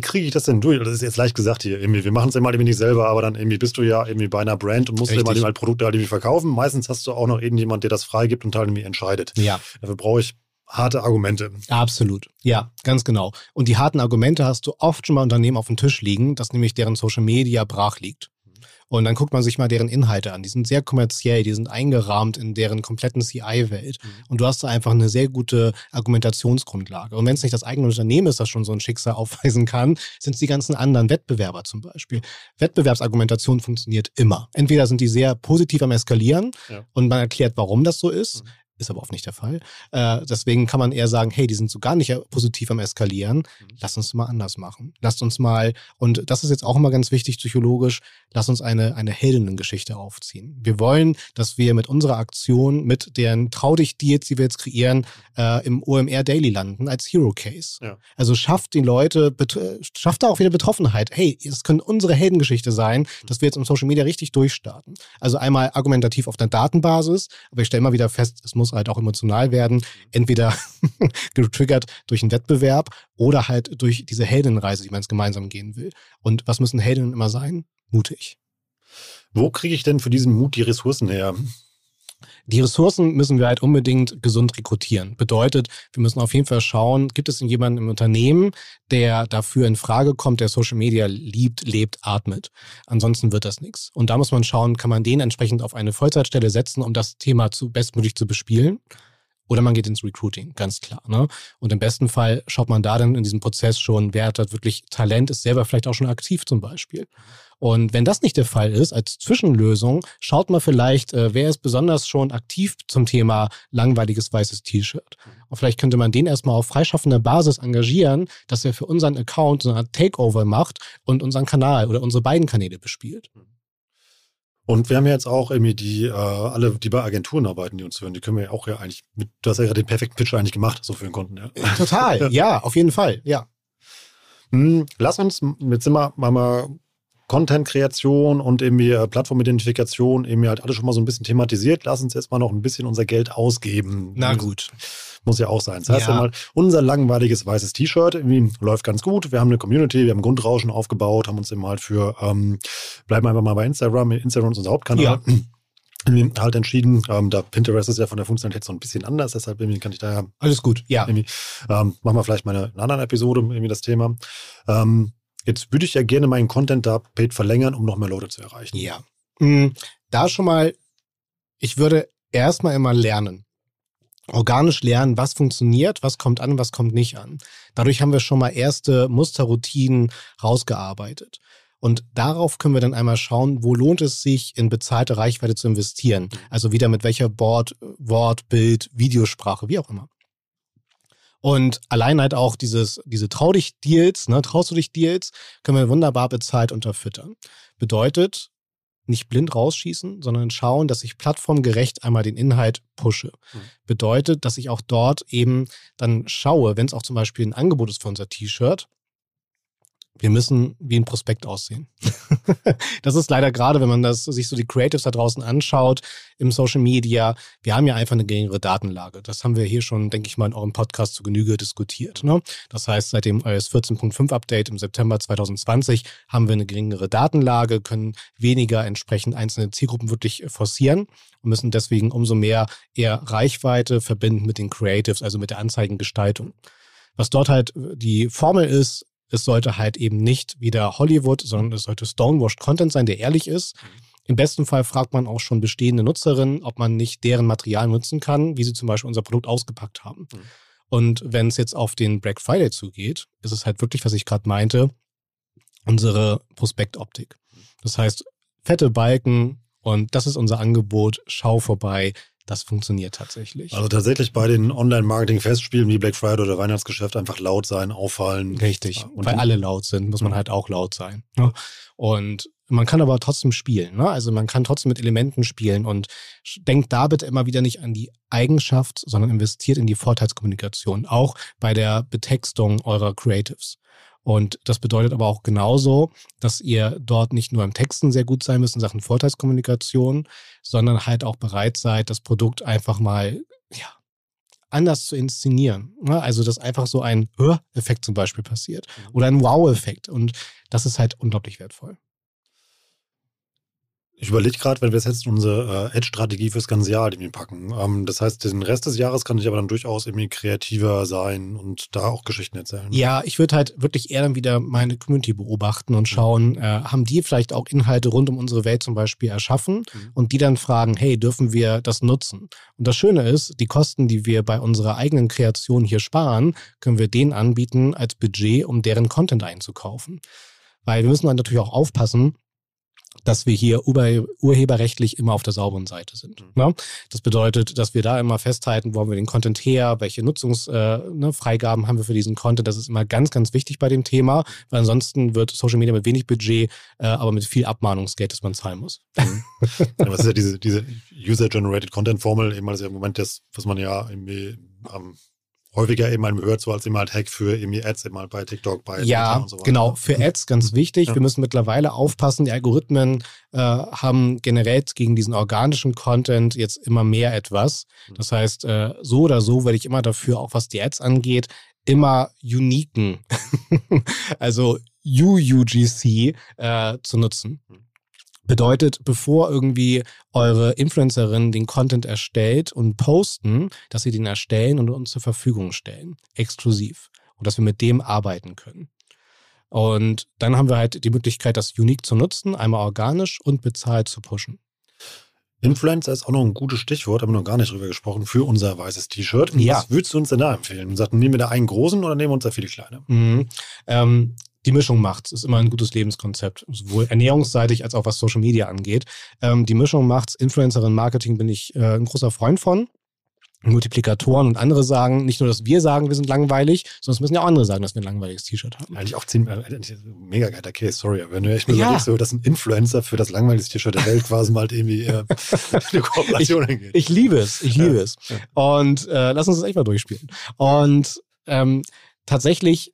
kriege ich das denn durch? Das ist jetzt leicht gesagt hier. Irgendwie. Wir machen es mal irgendwie nicht selber, aber dann irgendwie bist du ja irgendwie bei einer Brand und musst dir mal halt Produkte halt irgendwie verkaufen. Meistens hast du auch noch irgendjemand, der das freigibt und halt irgendwie entscheidet. Ja. Dafür brauche ich harte Argumente. Absolut. Ja, ganz genau. Und die harten Argumente hast du oft schon mal Unternehmen auf dem Tisch liegen, dass nämlich deren Social Media brach liegt. Und dann guckt man sich mal deren Inhalte an. Die sind sehr kommerziell, die sind eingerahmt in deren kompletten CI-Welt. Mhm. Und du hast da einfach eine sehr gute Argumentationsgrundlage. Und wenn es nicht das eigene Unternehmen ist, das schon so ein Schicksal (laughs) aufweisen kann, sind es die ganzen anderen Wettbewerber zum Beispiel. Wettbewerbsargumentation funktioniert immer. Entweder sind die sehr positiv am Eskalieren ja. und man erklärt, warum das so ist. Mhm ist aber oft nicht der Fall. Äh, deswegen kann man eher sagen, hey, die sind so gar nicht positiv am Eskalieren. Mhm. Lass uns mal anders machen. Lasst uns mal, und das ist jetzt auch immer ganz wichtig psychologisch, lass uns eine, eine Heldinnengeschichte aufziehen. Wir wollen, dass wir mit unserer Aktion, mit den Trau dich Deals, die wir jetzt kreieren, äh, im OMR Daily landen als Hero Case. Ja. Also schafft die Leute, schafft da auch wieder Betroffenheit. Hey, es könnte unsere Heldengeschichte sein, mhm. dass wir jetzt im Social Media richtig durchstarten. Also einmal argumentativ auf der Datenbasis, aber ich stelle immer wieder fest, es muss halt auch emotional werden. Entweder (laughs) getriggert durch einen Wettbewerb oder halt durch diese Heldenreise, die man jetzt gemeinsam gehen will. Und was müssen Heldinnen immer sein? Mutig. Wo kriege ich denn für diesen Mut die Ressourcen her? Die Ressourcen müssen wir halt unbedingt gesund rekrutieren. Bedeutet, wir müssen auf jeden Fall schauen, gibt es jemanden im Unternehmen, der dafür in Frage kommt, der Social Media liebt, lebt, atmet. Ansonsten wird das nichts. Und da muss man schauen, kann man den entsprechend auf eine Vollzeitstelle setzen, um das Thema zu bestmöglich zu bespielen. Oder man geht ins Recruiting, ganz klar. Ne? Und im besten Fall schaut man da dann in diesem Prozess schon, wer hat wirklich Talent, ist selber vielleicht auch schon aktiv zum Beispiel. Und wenn das nicht der Fall ist, als Zwischenlösung, schaut mal vielleicht, äh, wer ist besonders schon aktiv zum Thema langweiliges weißes T-Shirt. Und vielleicht könnte man den erstmal auf freischaffender Basis engagieren, dass er für unseren Account so eine Art Takeover macht und unseren Kanal oder unsere beiden Kanäle bespielt. Und wir haben ja jetzt auch irgendwie die, äh, alle, die bei Agenturen arbeiten, die uns hören, die können wir ja auch ja eigentlich, mit, du hast ja den perfekten Pitch eigentlich gemacht, so für den Kunden, ja. Total, (laughs) ja, auf jeden Fall, ja. Hm, lass uns, jetzt sind wir mal Content-Kreation und irgendwie äh, Plattformidentifikation irgendwie halt alles schon mal so ein bisschen thematisiert. Lass uns jetzt mal noch ein bisschen unser Geld ausgeben. Na gut. Muss ja auch sein. Das heißt ja, mal, unser langweiliges weißes T-Shirt irgendwie läuft ganz gut. Wir haben eine Community, wir haben Grundrauschen aufgebaut, haben uns eben halt für, ähm, bleiben einfach mal bei Instagram. Instagram ist unser Hauptkanal. Ja (clears throat) halt entschieden. Ähm, da Pinterest ist ja von der Funktionalität so ein bisschen anders, deshalb irgendwie kann ich da ja. Alles gut, ja. Ähm, machen wir vielleicht mal eine, eine andere Episode, irgendwie das Thema. Ähm, Jetzt würde ich ja gerne meinen Content da paid verlängern, um noch mehr Leute zu erreichen. Ja. Hm, da schon mal, ich würde erstmal immer lernen. Organisch lernen, was funktioniert, was kommt an, was kommt nicht an. Dadurch haben wir schon mal erste Musterroutinen rausgearbeitet. Und darauf können wir dann einmal schauen, wo lohnt es sich, in bezahlte Reichweite zu investieren. Also wieder mit welcher Board, Wort, Bild, Videosprache, wie auch immer. Und allein halt auch dieses, diese Trau dich Deals, ne, traust du dich Deals, können wir wunderbar bezahlt unterfüttern. Bedeutet, nicht blind rausschießen, sondern schauen, dass ich plattformgerecht einmal den Inhalt pushe. Mhm. Bedeutet, dass ich auch dort eben dann schaue, wenn es auch zum Beispiel ein Angebot ist für unser T-Shirt, wir müssen wie ein Prospekt aussehen. (laughs) das ist leider gerade, wenn man das, sich so die Creatives da draußen anschaut im Social Media, wir haben ja einfach eine geringere Datenlage. Das haben wir hier schon, denke ich mal, in eurem Podcast zu Genüge diskutiert. Ne? Das heißt, seit dem iOS 14.5 Update im September 2020 haben wir eine geringere Datenlage, können weniger entsprechend einzelne Zielgruppen wirklich forcieren und müssen deswegen umso mehr eher Reichweite verbinden mit den Creatives, also mit der Anzeigengestaltung. Was dort halt die Formel ist, es sollte halt eben nicht wieder Hollywood, sondern es sollte stonewashed Content sein, der ehrlich ist. Mhm. Im besten Fall fragt man auch schon bestehende Nutzerinnen, ob man nicht deren Material nutzen kann, wie sie zum Beispiel unser Produkt ausgepackt haben. Mhm. Und wenn es jetzt auf den Black Friday zugeht, ist es halt wirklich, was ich gerade meinte, unsere Prospektoptik. Das heißt, fette Balken und das ist unser Angebot, schau vorbei, das funktioniert tatsächlich. Also tatsächlich bei den Online-Marketing-Festspielen wie Black Friday oder Weihnachtsgeschäft einfach laut sein, auffallen. Richtig. Und Weil alle laut sind, muss man halt auch laut sein. Ne? Und man kann aber trotzdem spielen. Ne? Also man kann trotzdem mit Elementen spielen und denkt da bitte immer wieder nicht an die Eigenschaft, sondern investiert in die Vorteilskommunikation, auch bei der Betextung eurer Creatives. Und das bedeutet aber auch genauso, dass ihr dort nicht nur im Texten sehr gut sein müsst in Sachen Vorteilskommunikation, sondern halt auch bereit seid, das Produkt einfach mal, ja, anders zu inszenieren. Ne? Also, dass einfach so ein Hör-Effekt zum Beispiel passiert mhm. oder ein Wow-Effekt. Und das ist halt unglaublich wertvoll. Ich überlege gerade, wenn wir jetzt unsere äh, Edge-Strategie fürs ganze Jahr irgendwie packen. Ähm, das heißt, den Rest des Jahres kann ich aber dann durchaus irgendwie kreativer sein und da auch Geschichten erzählen. Ja, ich würde halt wirklich eher dann wieder meine Community beobachten und schauen, mhm. äh, haben die vielleicht auch Inhalte rund um unsere Welt zum Beispiel erschaffen mhm. und die dann fragen, hey, dürfen wir das nutzen? Und das Schöne ist, die Kosten, die wir bei unserer eigenen Kreation hier sparen, können wir denen anbieten als Budget, um deren Content einzukaufen. Weil wir müssen dann natürlich auch aufpassen, dass wir hier urheberrechtlich immer auf der sauberen Seite sind. Ne? Das bedeutet, dass wir da immer festhalten, wo haben wir den Content her, welche Nutzungsfreigaben äh, ne, haben wir für diesen Content. Das ist immer ganz, ganz wichtig bei dem Thema, weil ansonsten wird Social Media mit wenig Budget, äh, aber mit viel Abmahnungsgeld, das man zahlen muss. Mhm. (laughs) ja, was ist ja diese, diese User-Generated Content-Formel, eben das ist ja im Moment das, was man ja irgendwie am häufiger eben mal hört, so als immer halt Hack für irgendwie Ads, eben halt bei TikTok, bei Ja, und so weiter. genau, für Ads ganz wichtig. Ja. Wir müssen mittlerweile aufpassen, die Algorithmen äh, haben generell gegen diesen organischen Content jetzt immer mehr etwas. Mhm. Das heißt, äh, so oder so werde ich immer dafür, auch was die Ads angeht, immer uniken, (laughs) also UUGC äh, zu nutzen. Bedeutet, bevor irgendwie eure Influencerin den Content erstellt und posten, dass sie den erstellen und uns zur Verfügung stellen. Exklusiv. Und dass wir mit dem arbeiten können. Und dann haben wir halt die Möglichkeit, das Unique zu nutzen, einmal organisch und bezahlt zu pushen. Influencer ist auch noch ein gutes Stichwort, haben wir noch gar nicht drüber gesprochen, für unser weißes T-Shirt. Ja. Was würdest du uns denn da empfehlen? Sagten, nehmen wir da einen großen oder nehmen wir uns da viele kleine? Mhm. Ähm, die Mischung macht. Ist immer ein gutes Lebenskonzept, sowohl ernährungsseitig als auch was Social Media angeht. Ähm, die Mischung macht's. Influencerin Marketing bin ich äh, ein großer Freund von. Multiplikatoren und andere sagen, nicht nur, dass wir sagen, wir sind langweilig, sondern es müssen ja auch andere sagen, dass wir ein langweiliges T-Shirt haben. Eigentlich auch ziemlich, äh, mega geiler Case, sorry, aber wenn du echt mal ja. so, dass ein Influencer für das langweiligste T-Shirt der Welt quasi mal irgendwie äh, (laughs) eine Kooperation ich, Ich liebe es, ich liebe ja. es. Und äh, lass uns das echt mal durchspielen. Und ähm, tatsächlich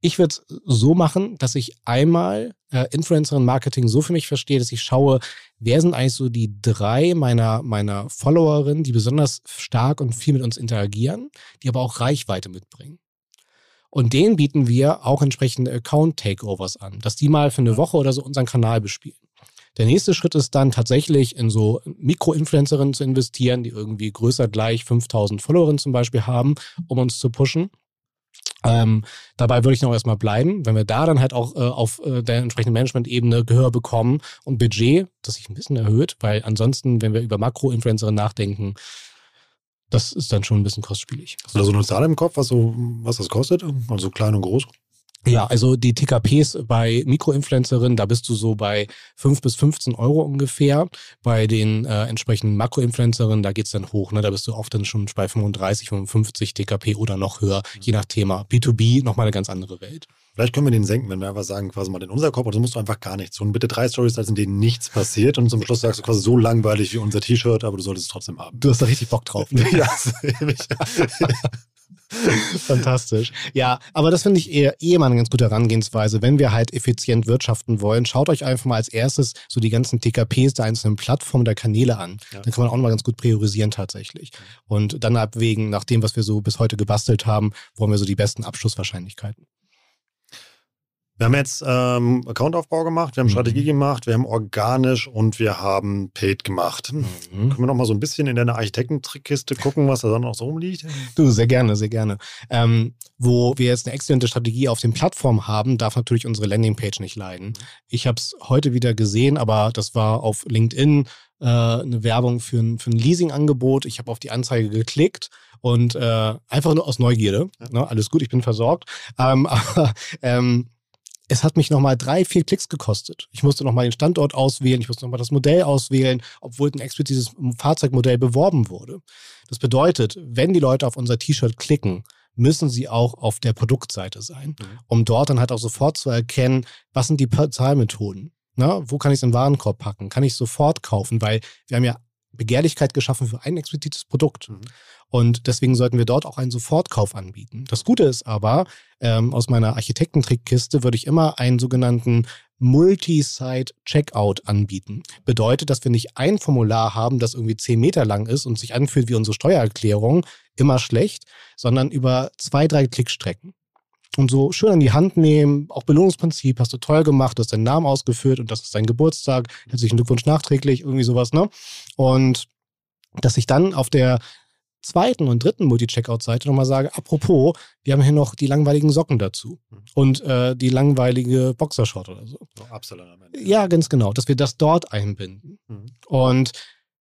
ich würde es so machen, dass ich einmal äh, Influencerin-Marketing so für mich verstehe, dass ich schaue, wer sind eigentlich so die drei meiner, meiner Followerinnen, die besonders stark und viel mit uns interagieren, die aber auch Reichweite mitbringen. Und denen bieten wir auch entsprechende Account-Takeovers an, dass die mal für eine Woche oder so unseren Kanal bespielen. Der nächste Schritt ist dann tatsächlich in so Mikro-Influencerinnen zu investieren, die irgendwie größer gleich 5000 Followerinnen zum Beispiel haben, um uns zu pushen. Ähm, dabei würde ich noch erstmal bleiben, wenn wir da dann halt auch äh, auf äh, der entsprechenden Management-Ebene Gehör bekommen und Budget, das sich ein bisschen erhöht, weil ansonsten, wenn wir über Makro-Influencerinnen nachdenken, das ist dann schon ein bisschen kostspielig. Hast du da so eine Zahl im Kopf, was, so, was das kostet? Also klein und groß? Ja, also die TKPs bei Mikroinfluencerinnen, da bist du so bei 5 bis 15 Euro ungefähr. Bei den äh, entsprechenden Makroinfluencerinnen, da geht's dann hoch. Ne? Da bist du oft dann schon bei 35, 55 TKP oder noch höher, je nach Thema. B2B, nochmal eine ganz andere Welt. Vielleicht können wir den senken, wenn wir einfach sagen, quasi mal in unser Kopf, also musst du einfach gar nichts. Und bitte drei Stories, in denen nichts passiert und zum Schluss sagst du quasi so langweilig wie unser T-Shirt, aber du solltest es trotzdem haben. Du hast da richtig Bock drauf. Ne? (laughs) ja, (laughs) (laughs) (laughs) Fantastisch. Ja, aber das finde ich eher, eher mal eine ganz gute Herangehensweise. Wenn wir halt effizient wirtschaften wollen, schaut euch einfach mal als erstes so die ganzen TKPs der einzelnen Plattformen der Kanäle an. Ja. Dann kann man auch mal ganz gut priorisieren tatsächlich. Und dann abwägen, nach dem, was wir so bis heute gebastelt haben, wo haben wir so die besten Abschlusswahrscheinlichkeiten. Wir haben jetzt ähm, Accountaufbau gemacht, wir haben mhm. Strategie gemacht, wir haben organisch und wir haben Paid gemacht. Mhm. Können wir noch mal so ein bisschen in deine Architektentrickkiste gucken, was da dann noch so rumliegt? Du, sehr gerne, sehr gerne. Ähm, wo wir jetzt eine exzellente Strategie auf den Plattformen haben, darf natürlich unsere Landingpage nicht leiden. Ich habe es heute wieder gesehen, aber das war auf LinkedIn äh, eine Werbung für ein, für ein Leasingangebot. Ich habe auf die Anzeige geklickt und äh, einfach nur aus Neugierde. Ja. Ne, alles gut, ich bin versorgt. Ähm, (laughs) aber ähm, es hat mich nochmal drei, vier Klicks gekostet. Ich musste nochmal den Standort auswählen, ich musste nochmal das Modell auswählen, obwohl ein explizites Fahrzeugmodell beworben wurde. Das bedeutet, wenn die Leute auf unser T-Shirt klicken, müssen sie auch auf der Produktseite sein, mhm. um dort dann halt auch sofort zu erkennen, was sind die Zahlmethoden. Na, wo kann ich es in den Warenkorb packen? Kann ich sofort kaufen? Weil wir haben ja Begehrlichkeit geschaffen für ein explizites Produkt. Mhm. Und deswegen sollten wir dort auch einen Sofortkauf anbieten. Das Gute ist aber, ähm, aus meiner Architektentrickkiste würde ich immer einen sogenannten Multi-Site-Checkout anbieten. Bedeutet, dass wir nicht ein Formular haben, das irgendwie zehn Meter lang ist und sich anfühlt wie unsere Steuererklärung, immer schlecht, sondern über zwei, drei Klickstrecken. Und so schön an die Hand nehmen, auch Belohnungsprinzip, hast du toll gemacht, hast deinen Namen ausgeführt und das ist dein Geburtstag, herzlichen Glückwunsch nachträglich, irgendwie sowas, ne? Und dass ich dann auf der zweiten und dritten Multi-Checkout-Seite nochmal sage, apropos, wir haben hier noch die langweiligen Socken dazu und äh, die langweilige Boxershort oder so. am Ende. Ja, ganz genau, dass wir das dort einbinden. Mhm. Und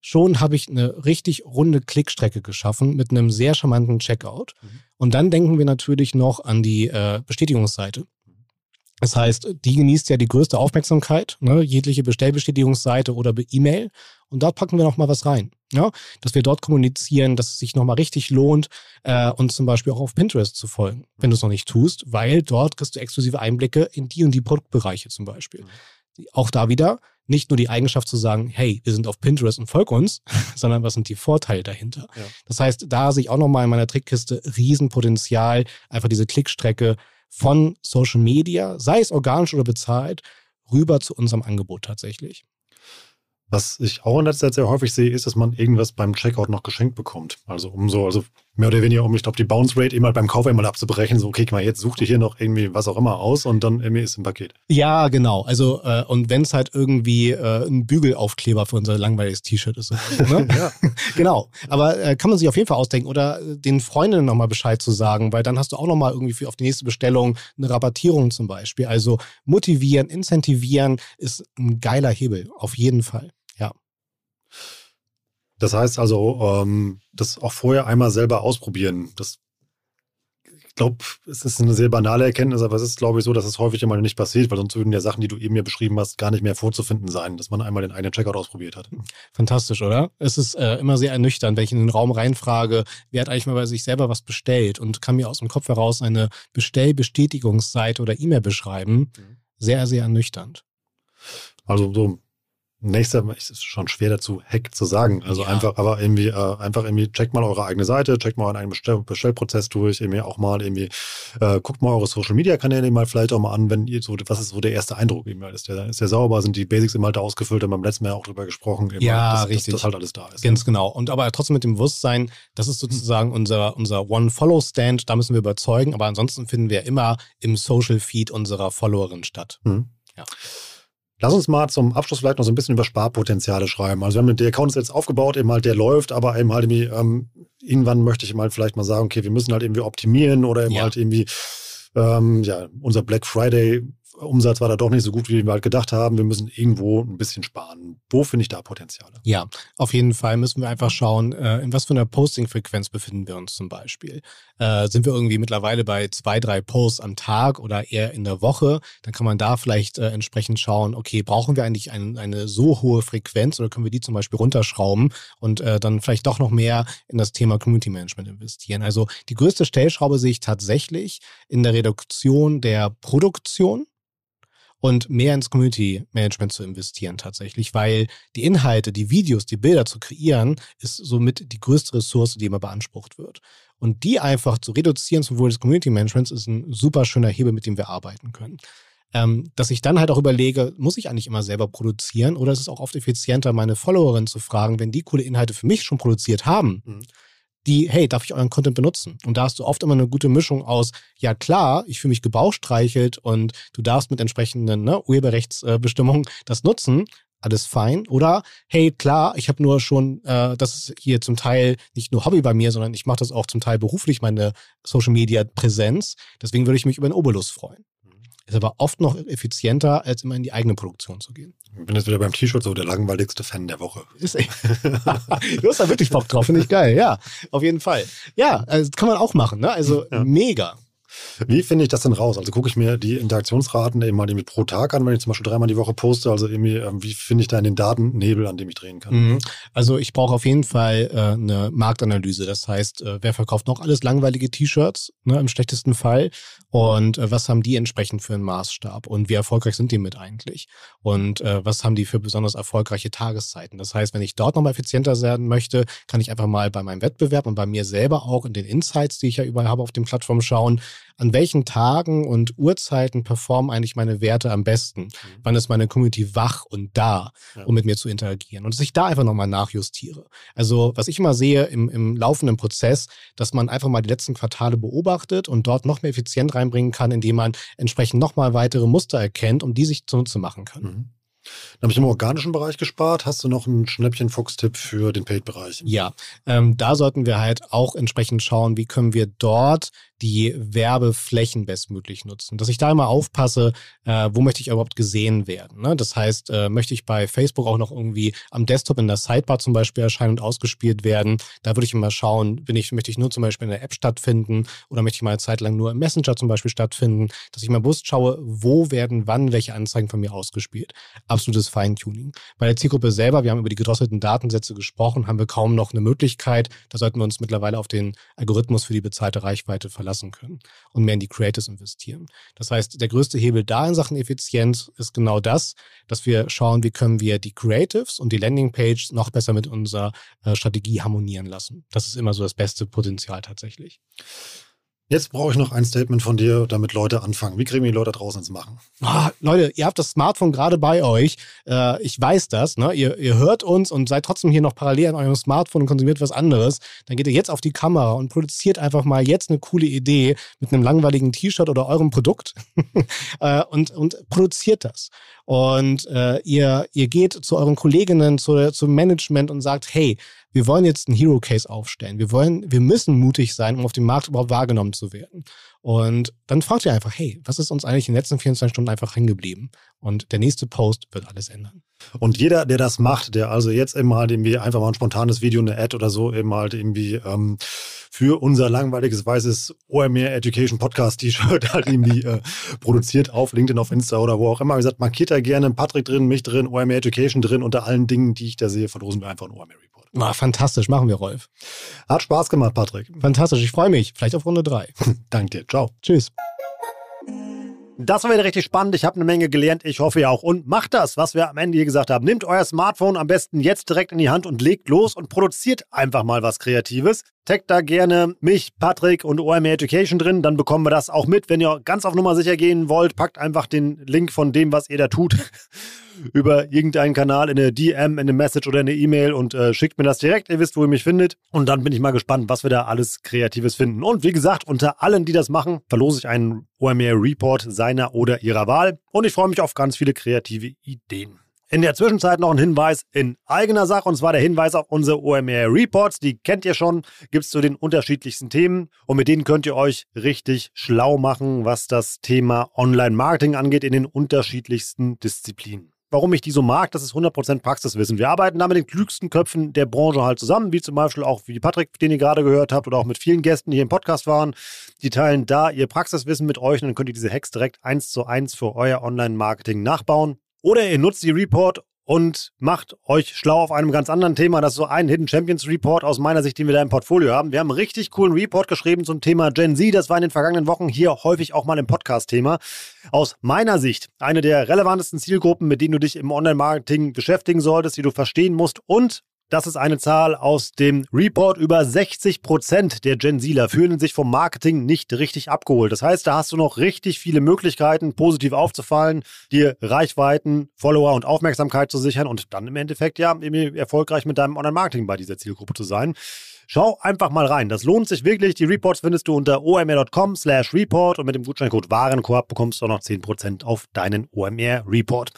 schon habe ich eine richtig runde Klickstrecke geschaffen mit einem sehr charmanten Checkout. Mhm. Und dann denken wir natürlich noch an die äh, Bestätigungsseite. Das heißt, die genießt ja die größte Aufmerksamkeit, ne? jegliche Bestellbestätigungsseite oder E-Mail. Und dort packen wir nochmal was rein. Ja? Dass wir dort kommunizieren, dass es sich nochmal richtig lohnt, äh, uns zum Beispiel auch auf Pinterest zu folgen, wenn du es noch nicht tust, weil dort kriegst du exklusive Einblicke in die und die Produktbereiche zum Beispiel. Mhm. Auch da wieder nicht nur die Eigenschaft zu sagen, hey, wir sind auf Pinterest und folg uns, (laughs) sondern was sind die Vorteile dahinter. Ja. Das heißt, da sehe ich auch nochmal in meiner Trickkiste Riesenpotenzial, einfach diese Klickstrecke von Social Media, sei es organisch oder bezahlt, rüber zu unserem Angebot tatsächlich. Was ich auch in letzter Zeit sehr häufig sehe, ist, dass man irgendwas beim Checkout noch geschenkt bekommt. Also umso, also mehr oder weniger, um, ich glaube, die Bounce Rate immer beim Kauf einmal abzubrechen. So, okay, mal, jetzt such dir hier noch irgendwie was auch immer aus und dann irgendwie ist im Paket. Ja, genau. Also, äh, und wenn es halt irgendwie äh, ein Bügelaufkleber für unser langweiliges T-Shirt ist. Oder, ne? (laughs) ja. (laughs) genau. Aber äh, kann man sich auf jeden Fall ausdenken oder den Freundinnen nochmal Bescheid zu sagen, weil dann hast du auch nochmal irgendwie für auf die nächste Bestellung eine Rabattierung zum Beispiel. Also motivieren, incentivieren ist ein geiler Hebel, auf jeden Fall. Das heißt also, ähm, das auch vorher einmal selber ausprobieren. Das, ich glaube, es ist eine sehr banale Erkenntnis, aber es ist, glaube ich, so, dass es häufig immer nicht passiert, weil sonst würden ja Sachen, die du eben mir beschrieben hast, gar nicht mehr vorzufinden sein, dass man einmal den eigenen Checkout ausprobiert hat. Fantastisch, oder? Es ist äh, immer sehr ernüchternd, wenn ich in den Raum reinfrage, wer hat eigentlich mal bei sich selber was bestellt und kann mir aus dem Kopf heraus eine Bestellbestätigungsseite oder E-Mail beschreiben. Mhm. Sehr, sehr ernüchternd. Also so nächster, es ist schon schwer dazu, Hack zu sagen. Also ja. einfach, aber irgendwie, äh, einfach irgendwie, checkt mal eure eigene Seite, checkt mal euren eigenen Bestell Bestellprozess durch, irgendwie auch mal irgendwie, äh, guckt mal eure Social Media Kanäle mal vielleicht auch mal an, wenn ihr so, was ist so der erste Eindruck eben? Ist der, ist der sauber? Sind die Basics immer halt ausgefüllt? Haben wir beim letzten Mal auch drüber gesprochen. Eben, ja, dass, richtig. Dass, dass halt alles da ist. Ganz ja. genau. Und aber trotzdem mit dem Bewusstsein, das ist sozusagen unser, unser One-Follow-Stand, da müssen wir überzeugen, aber ansonsten finden wir immer im Social Feed unserer Followerin statt. Mhm. Ja. Lass uns mal zum Abschluss vielleicht noch so ein bisschen über Sparpotenziale schreiben. Also wir haben den Account jetzt aufgebaut, eben halt der läuft, aber eben halt irgendwie, ähm, irgendwann möchte ich mal vielleicht mal sagen, okay, wir müssen halt irgendwie optimieren oder eben ja. halt irgendwie, ähm, ja, unser Black Friday Umsatz war da doch nicht so gut, wie wir halt gedacht haben. Wir müssen irgendwo ein bisschen sparen. Wo finde ich da Potenziale? Ja, auf jeden Fall müssen wir einfach schauen, äh, in was für einer Posting-Frequenz befinden wir uns zum Beispiel. Äh, sind wir irgendwie mittlerweile bei zwei, drei Posts am Tag oder eher in der Woche? Dann kann man da vielleicht äh, entsprechend schauen, okay, brauchen wir eigentlich ein, eine so hohe Frequenz oder können wir die zum Beispiel runterschrauben und dann vielleicht doch noch mehr in das Thema Community Management investieren? Also die größte Stellschraube sehe ich tatsächlich in der Reduktion der Produktion und mehr ins Community Management zu investieren tatsächlich, weil die Inhalte, die Videos, die Bilder zu kreieren, ist somit die größte Ressource, die immer beansprucht wird. Und die einfach zu reduzieren zum Wohl des Community Managements ist ein super schöner Hebel, mit dem wir arbeiten können. Ähm, dass ich dann halt auch überlege, muss ich eigentlich immer selber produzieren oder ist es auch oft effizienter, meine Followerinnen zu fragen, wenn die coole Inhalte für mich schon produziert haben, mhm die, hey, darf ich euren Content benutzen? Und da hast du oft immer eine gute Mischung aus, ja klar, ich fühle mich gebauchstreichelt und du darfst mit entsprechenden ne, Urheberrechtsbestimmungen das nutzen, alles fein. Oder hey, klar, ich habe nur schon, äh, das ist hier zum Teil nicht nur Hobby bei mir, sondern ich mache das auch zum Teil beruflich, meine Social Media Präsenz. Deswegen würde ich mich über einen Obolus freuen. Ist aber oft noch effizienter, als immer in die eigene Produktion zu gehen. Ich bin jetzt wieder beim T-Shirt so der langweiligste Fan der Woche. Ist echt. (laughs) du hast da wirklich Bock drauf, finde ich geil. Ja, auf jeden Fall. Ja, also kann man auch machen. Ne? Also ja. mega. Wie finde ich das denn raus? Also gucke ich mir die Interaktionsraten eben mal pro Tag an, wenn ich zum Beispiel dreimal die Woche poste. Also irgendwie, ähm, wie finde ich da in den Daten Nebel, an dem ich drehen kann? Mhm. Also ich brauche auf jeden Fall äh, eine Marktanalyse. Das heißt, äh, wer verkauft noch alles langweilige T-Shirts, ne, im schlechtesten Fall? Und äh, was haben die entsprechend für einen Maßstab? Und wie erfolgreich sind die mit eigentlich? Und äh, was haben die für besonders erfolgreiche Tageszeiten? Das heißt, wenn ich dort nochmal effizienter werden möchte, kann ich einfach mal bei meinem Wettbewerb und bei mir selber auch in den Insights, die ich ja überall habe auf den Plattformen schauen, an welchen Tagen und Uhrzeiten performen eigentlich meine Werte am besten? Mhm. Wann ist meine Community wach und da, ja. um mit mir zu interagieren? Und dass ich da einfach nochmal nachjustiere. Also, was ich immer sehe im, im laufenden Prozess, dass man einfach mal die letzten Quartale beobachtet und dort noch mehr effizient reinbringen kann, indem man entsprechend nochmal weitere Muster erkennt, um die sich zunutze machen kann. Mhm. Dann habe ich im organischen Bereich gespart. Hast du noch einen Schnäppchen-Fuchs-Tipp für den Paid-Bereich? Ja, ähm, da sollten wir halt auch entsprechend schauen, wie können wir dort die Werbeflächen bestmöglich nutzen. Dass ich da immer aufpasse, äh, wo möchte ich überhaupt gesehen werden. Ne? Das heißt, äh, möchte ich bei Facebook auch noch irgendwie am Desktop in der Sidebar zum Beispiel erscheinen und ausgespielt werden. Da würde ich immer schauen, bin ich, möchte ich nur zum Beispiel in der App stattfinden oder möchte ich mal eine Zeit lang nur im Messenger zum Beispiel stattfinden, dass ich mal bewusst schaue, wo werden wann welche Anzeigen von mir ausgespielt. Absolutes Feintuning. Bei der Zielgruppe selber, wir haben über die gedrosselten Datensätze gesprochen, haben wir kaum noch eine Möglichkeit. Da sollten wir uns mittlerweile auf den Algorithmus für die bezahlte Reichweite verlassen können und mehr in die Creators investieren. Das heißt, der größte Hebel da in Sachen Effizienz ist genau das, dass wir schauen, wie können wir die Creatives und die Landingpage noch besser mit unserer äh, Strategie harmonieren lassen. Das ist immer so das beste Potenzial tatsächlich. Jetzt brauche ich noch ein Statement von dir, damit Leute anfangen. Wie kriegen wir die Leute draußen ins Machen? Oh, Leute, ihr habt das Smartphone gerade bei euch. Äh, ich weiß das. Ne? Ihr, ihr hört uns und seid trotzdem hier noch parallel an eurem Smartphone und konsumiert was anderes. Dann geht ihr jetzt auf die Kamera und produziert einfach mal jetzt eine coole Idee mit einem langweiligen T-Shirt oder eurem Produkt (laughs) äh, und, und produziert das. Und äh, ihr, ihr geht zu euren Kolleginnen, zu, zum Management und sagt, hey, wir wollen jetzt einen Hero Case aufstellen. Wir wollen, wir müssen mutig sein, um auf dem Markt überhaupt wahrgenommen zu werden. Und dann fragt ihr einfach, hey, was ist uns eigentlich in den letzten 24 Stunden einfach hängen geblieben? Und der nächste Post wird alles ändern. Und jeder, der das macht, der also jetzt eben halt irgendwie einfach mal ein spontanes Video, eine Ad oder so eben halt irgendwie ähm, für unser langweiliges weißes OMR Education Podcast T-Shirt (laughs) halt irgendwie äh, produziert auf LinkedIn, auf Insta oder wo auch immer. Wie gesagt, markiert da gerne Patrick drin, mich drin, OMR Education drin. Unter allen Dingen, die ich da sehe, verlosen wir einfach ein OMR Report. Ah, fantastisch, machen wir, Rolf. Hat Spaß gemacht, Patrick. Fantastisch, ich freue mich. Vielleicht auf Runde 3. (laughs) Danke dir. Ciao. Tschüss. Das war wieder richtig spannend. Ich habe eine Menge gelernt. Ich hoffe ja auch. Und macht das, was wir am Ende hier gesagt haben. Nehmt euer Smartphone am besten jetzt direkt in die Hand und legt los und produziert einfach mal was Kreatives. Taggt da gerne mich, Patrick und OMR Education drin. Dann bekommen wir das auch mit. Wenn ihr ganz auf Nummer sicher gehen wollt, packt einfach den Link von dem, was ihr da tut (laughs) über irgendeinen Kanal in eine DM, in eine Message oder in eine E-Mail und äh, schickt mir das direkt. Ihr wisst, wo ihr mich findet. Und dann bin ich mal gespannt, was wir da alles Kreatives finden. Und wie gesagt, unter allen, die das machen, verlose ich einen OMR Report seiner oder ihrer Wahl. Und ich freue mich auf ganz viele kreative Ideen. In der Zwischenzeit noch ein Hinweis in eigener Sache, und zwar der Hinweis auf unsere OMR Reports. Die kennt ihr schon, gibt es zu den unterschiedlichsten Themen. Und mit denen könnt ihr euch richtig schlau machen, was das Thema Online-Marketing angeht, in den unterschiedlichsten Disziplinen. Warum ich die so mag, das ist 100% Praxiswissen. Wir arbeiten da mit den klügsten Köpfen der Branche halt zusammen, wie zum Beispiel auch wie Patrick, den ihr gerade gehört habt, oder auch mit vielen Gästen, die hier im Podcast waren. Die teilen da ihr Praxiswissen mit euch und dann könnt ihr diese Hacks direkt eins zu eins für euer Online-Marketing nachbauen. Oder ihr nutzt die Report und macht euch schlau auf einem ganz anderen Thema. Das ist so ein Hidden Champions Report aus meiner Sicht, den wir da im Portfolio haben. Wir haben einen richtig coolen Report geschrieben zum Thema Gen Z. Das war in den vergangenen Wochen hier häufig auch mal im Podcast-Thema. Aus meiner Sicht eine der relevantesten Zielgruppen, mit denen du dich im Online-Marketing beschäftigen solltest, die du verstehen musst und das ist eine Zahl aus dem Report. Über 60 Prozent der Gen Zler fühlen sich vom Marketing nicht richtig abgeholt. Das heißt, da hast du noch richtig viele Möglichkeiten, positiv aufzufallen, dir Reichweiten, Follower und Aufmerksamkeit zu sichern und dann im Endeffekt ja erfolgreich mit deinem Online-Marketing bei dieser Zielgruppe zu sein. Schau einfach mal rein. Das lohnt sich wirklich. Die Reports findest du unter omr.com slash report und mit dem Gutscheincode Warenkorb bekommst du noch 10% auf deinen OMR Report.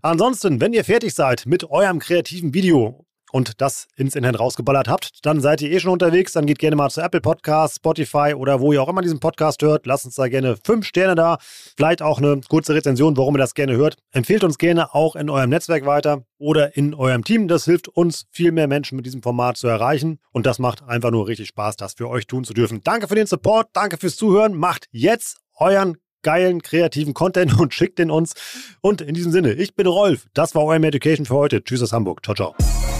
Ansonsten, wenn ihr fertig seid mit eurem kreativen Video und das ins Internet rausgeballert habt, dann seid ihr eh schon unterwegs. Dann geht gerne mal zu Apple Podcasts, Spotify oder wo ihr auch immer diesen Podcast hört. Lasst uns da gerne fünf Sterne da. Vielleicht auch eine kurze Rezension, warum ihr das gerne hört. Empfehlt uns gerne auch in eurem Netzwerk weiter oder in eurem Team. Das hilft uns, viel mehr Menschen mit diesem Format zu erreichen. Und das macht einfach nur richtig Spaß, das für euch tun zu dürfen. Danke für den Support, danke fürs Zuhören. Macht jetzt euren geilen, kreativen Content (laughs) und schickt den uns. Und in diesem Sinne, ich bin Rolf. Das war euer Education für heute. Tschüss aus Hamburg. Ciao, ciao.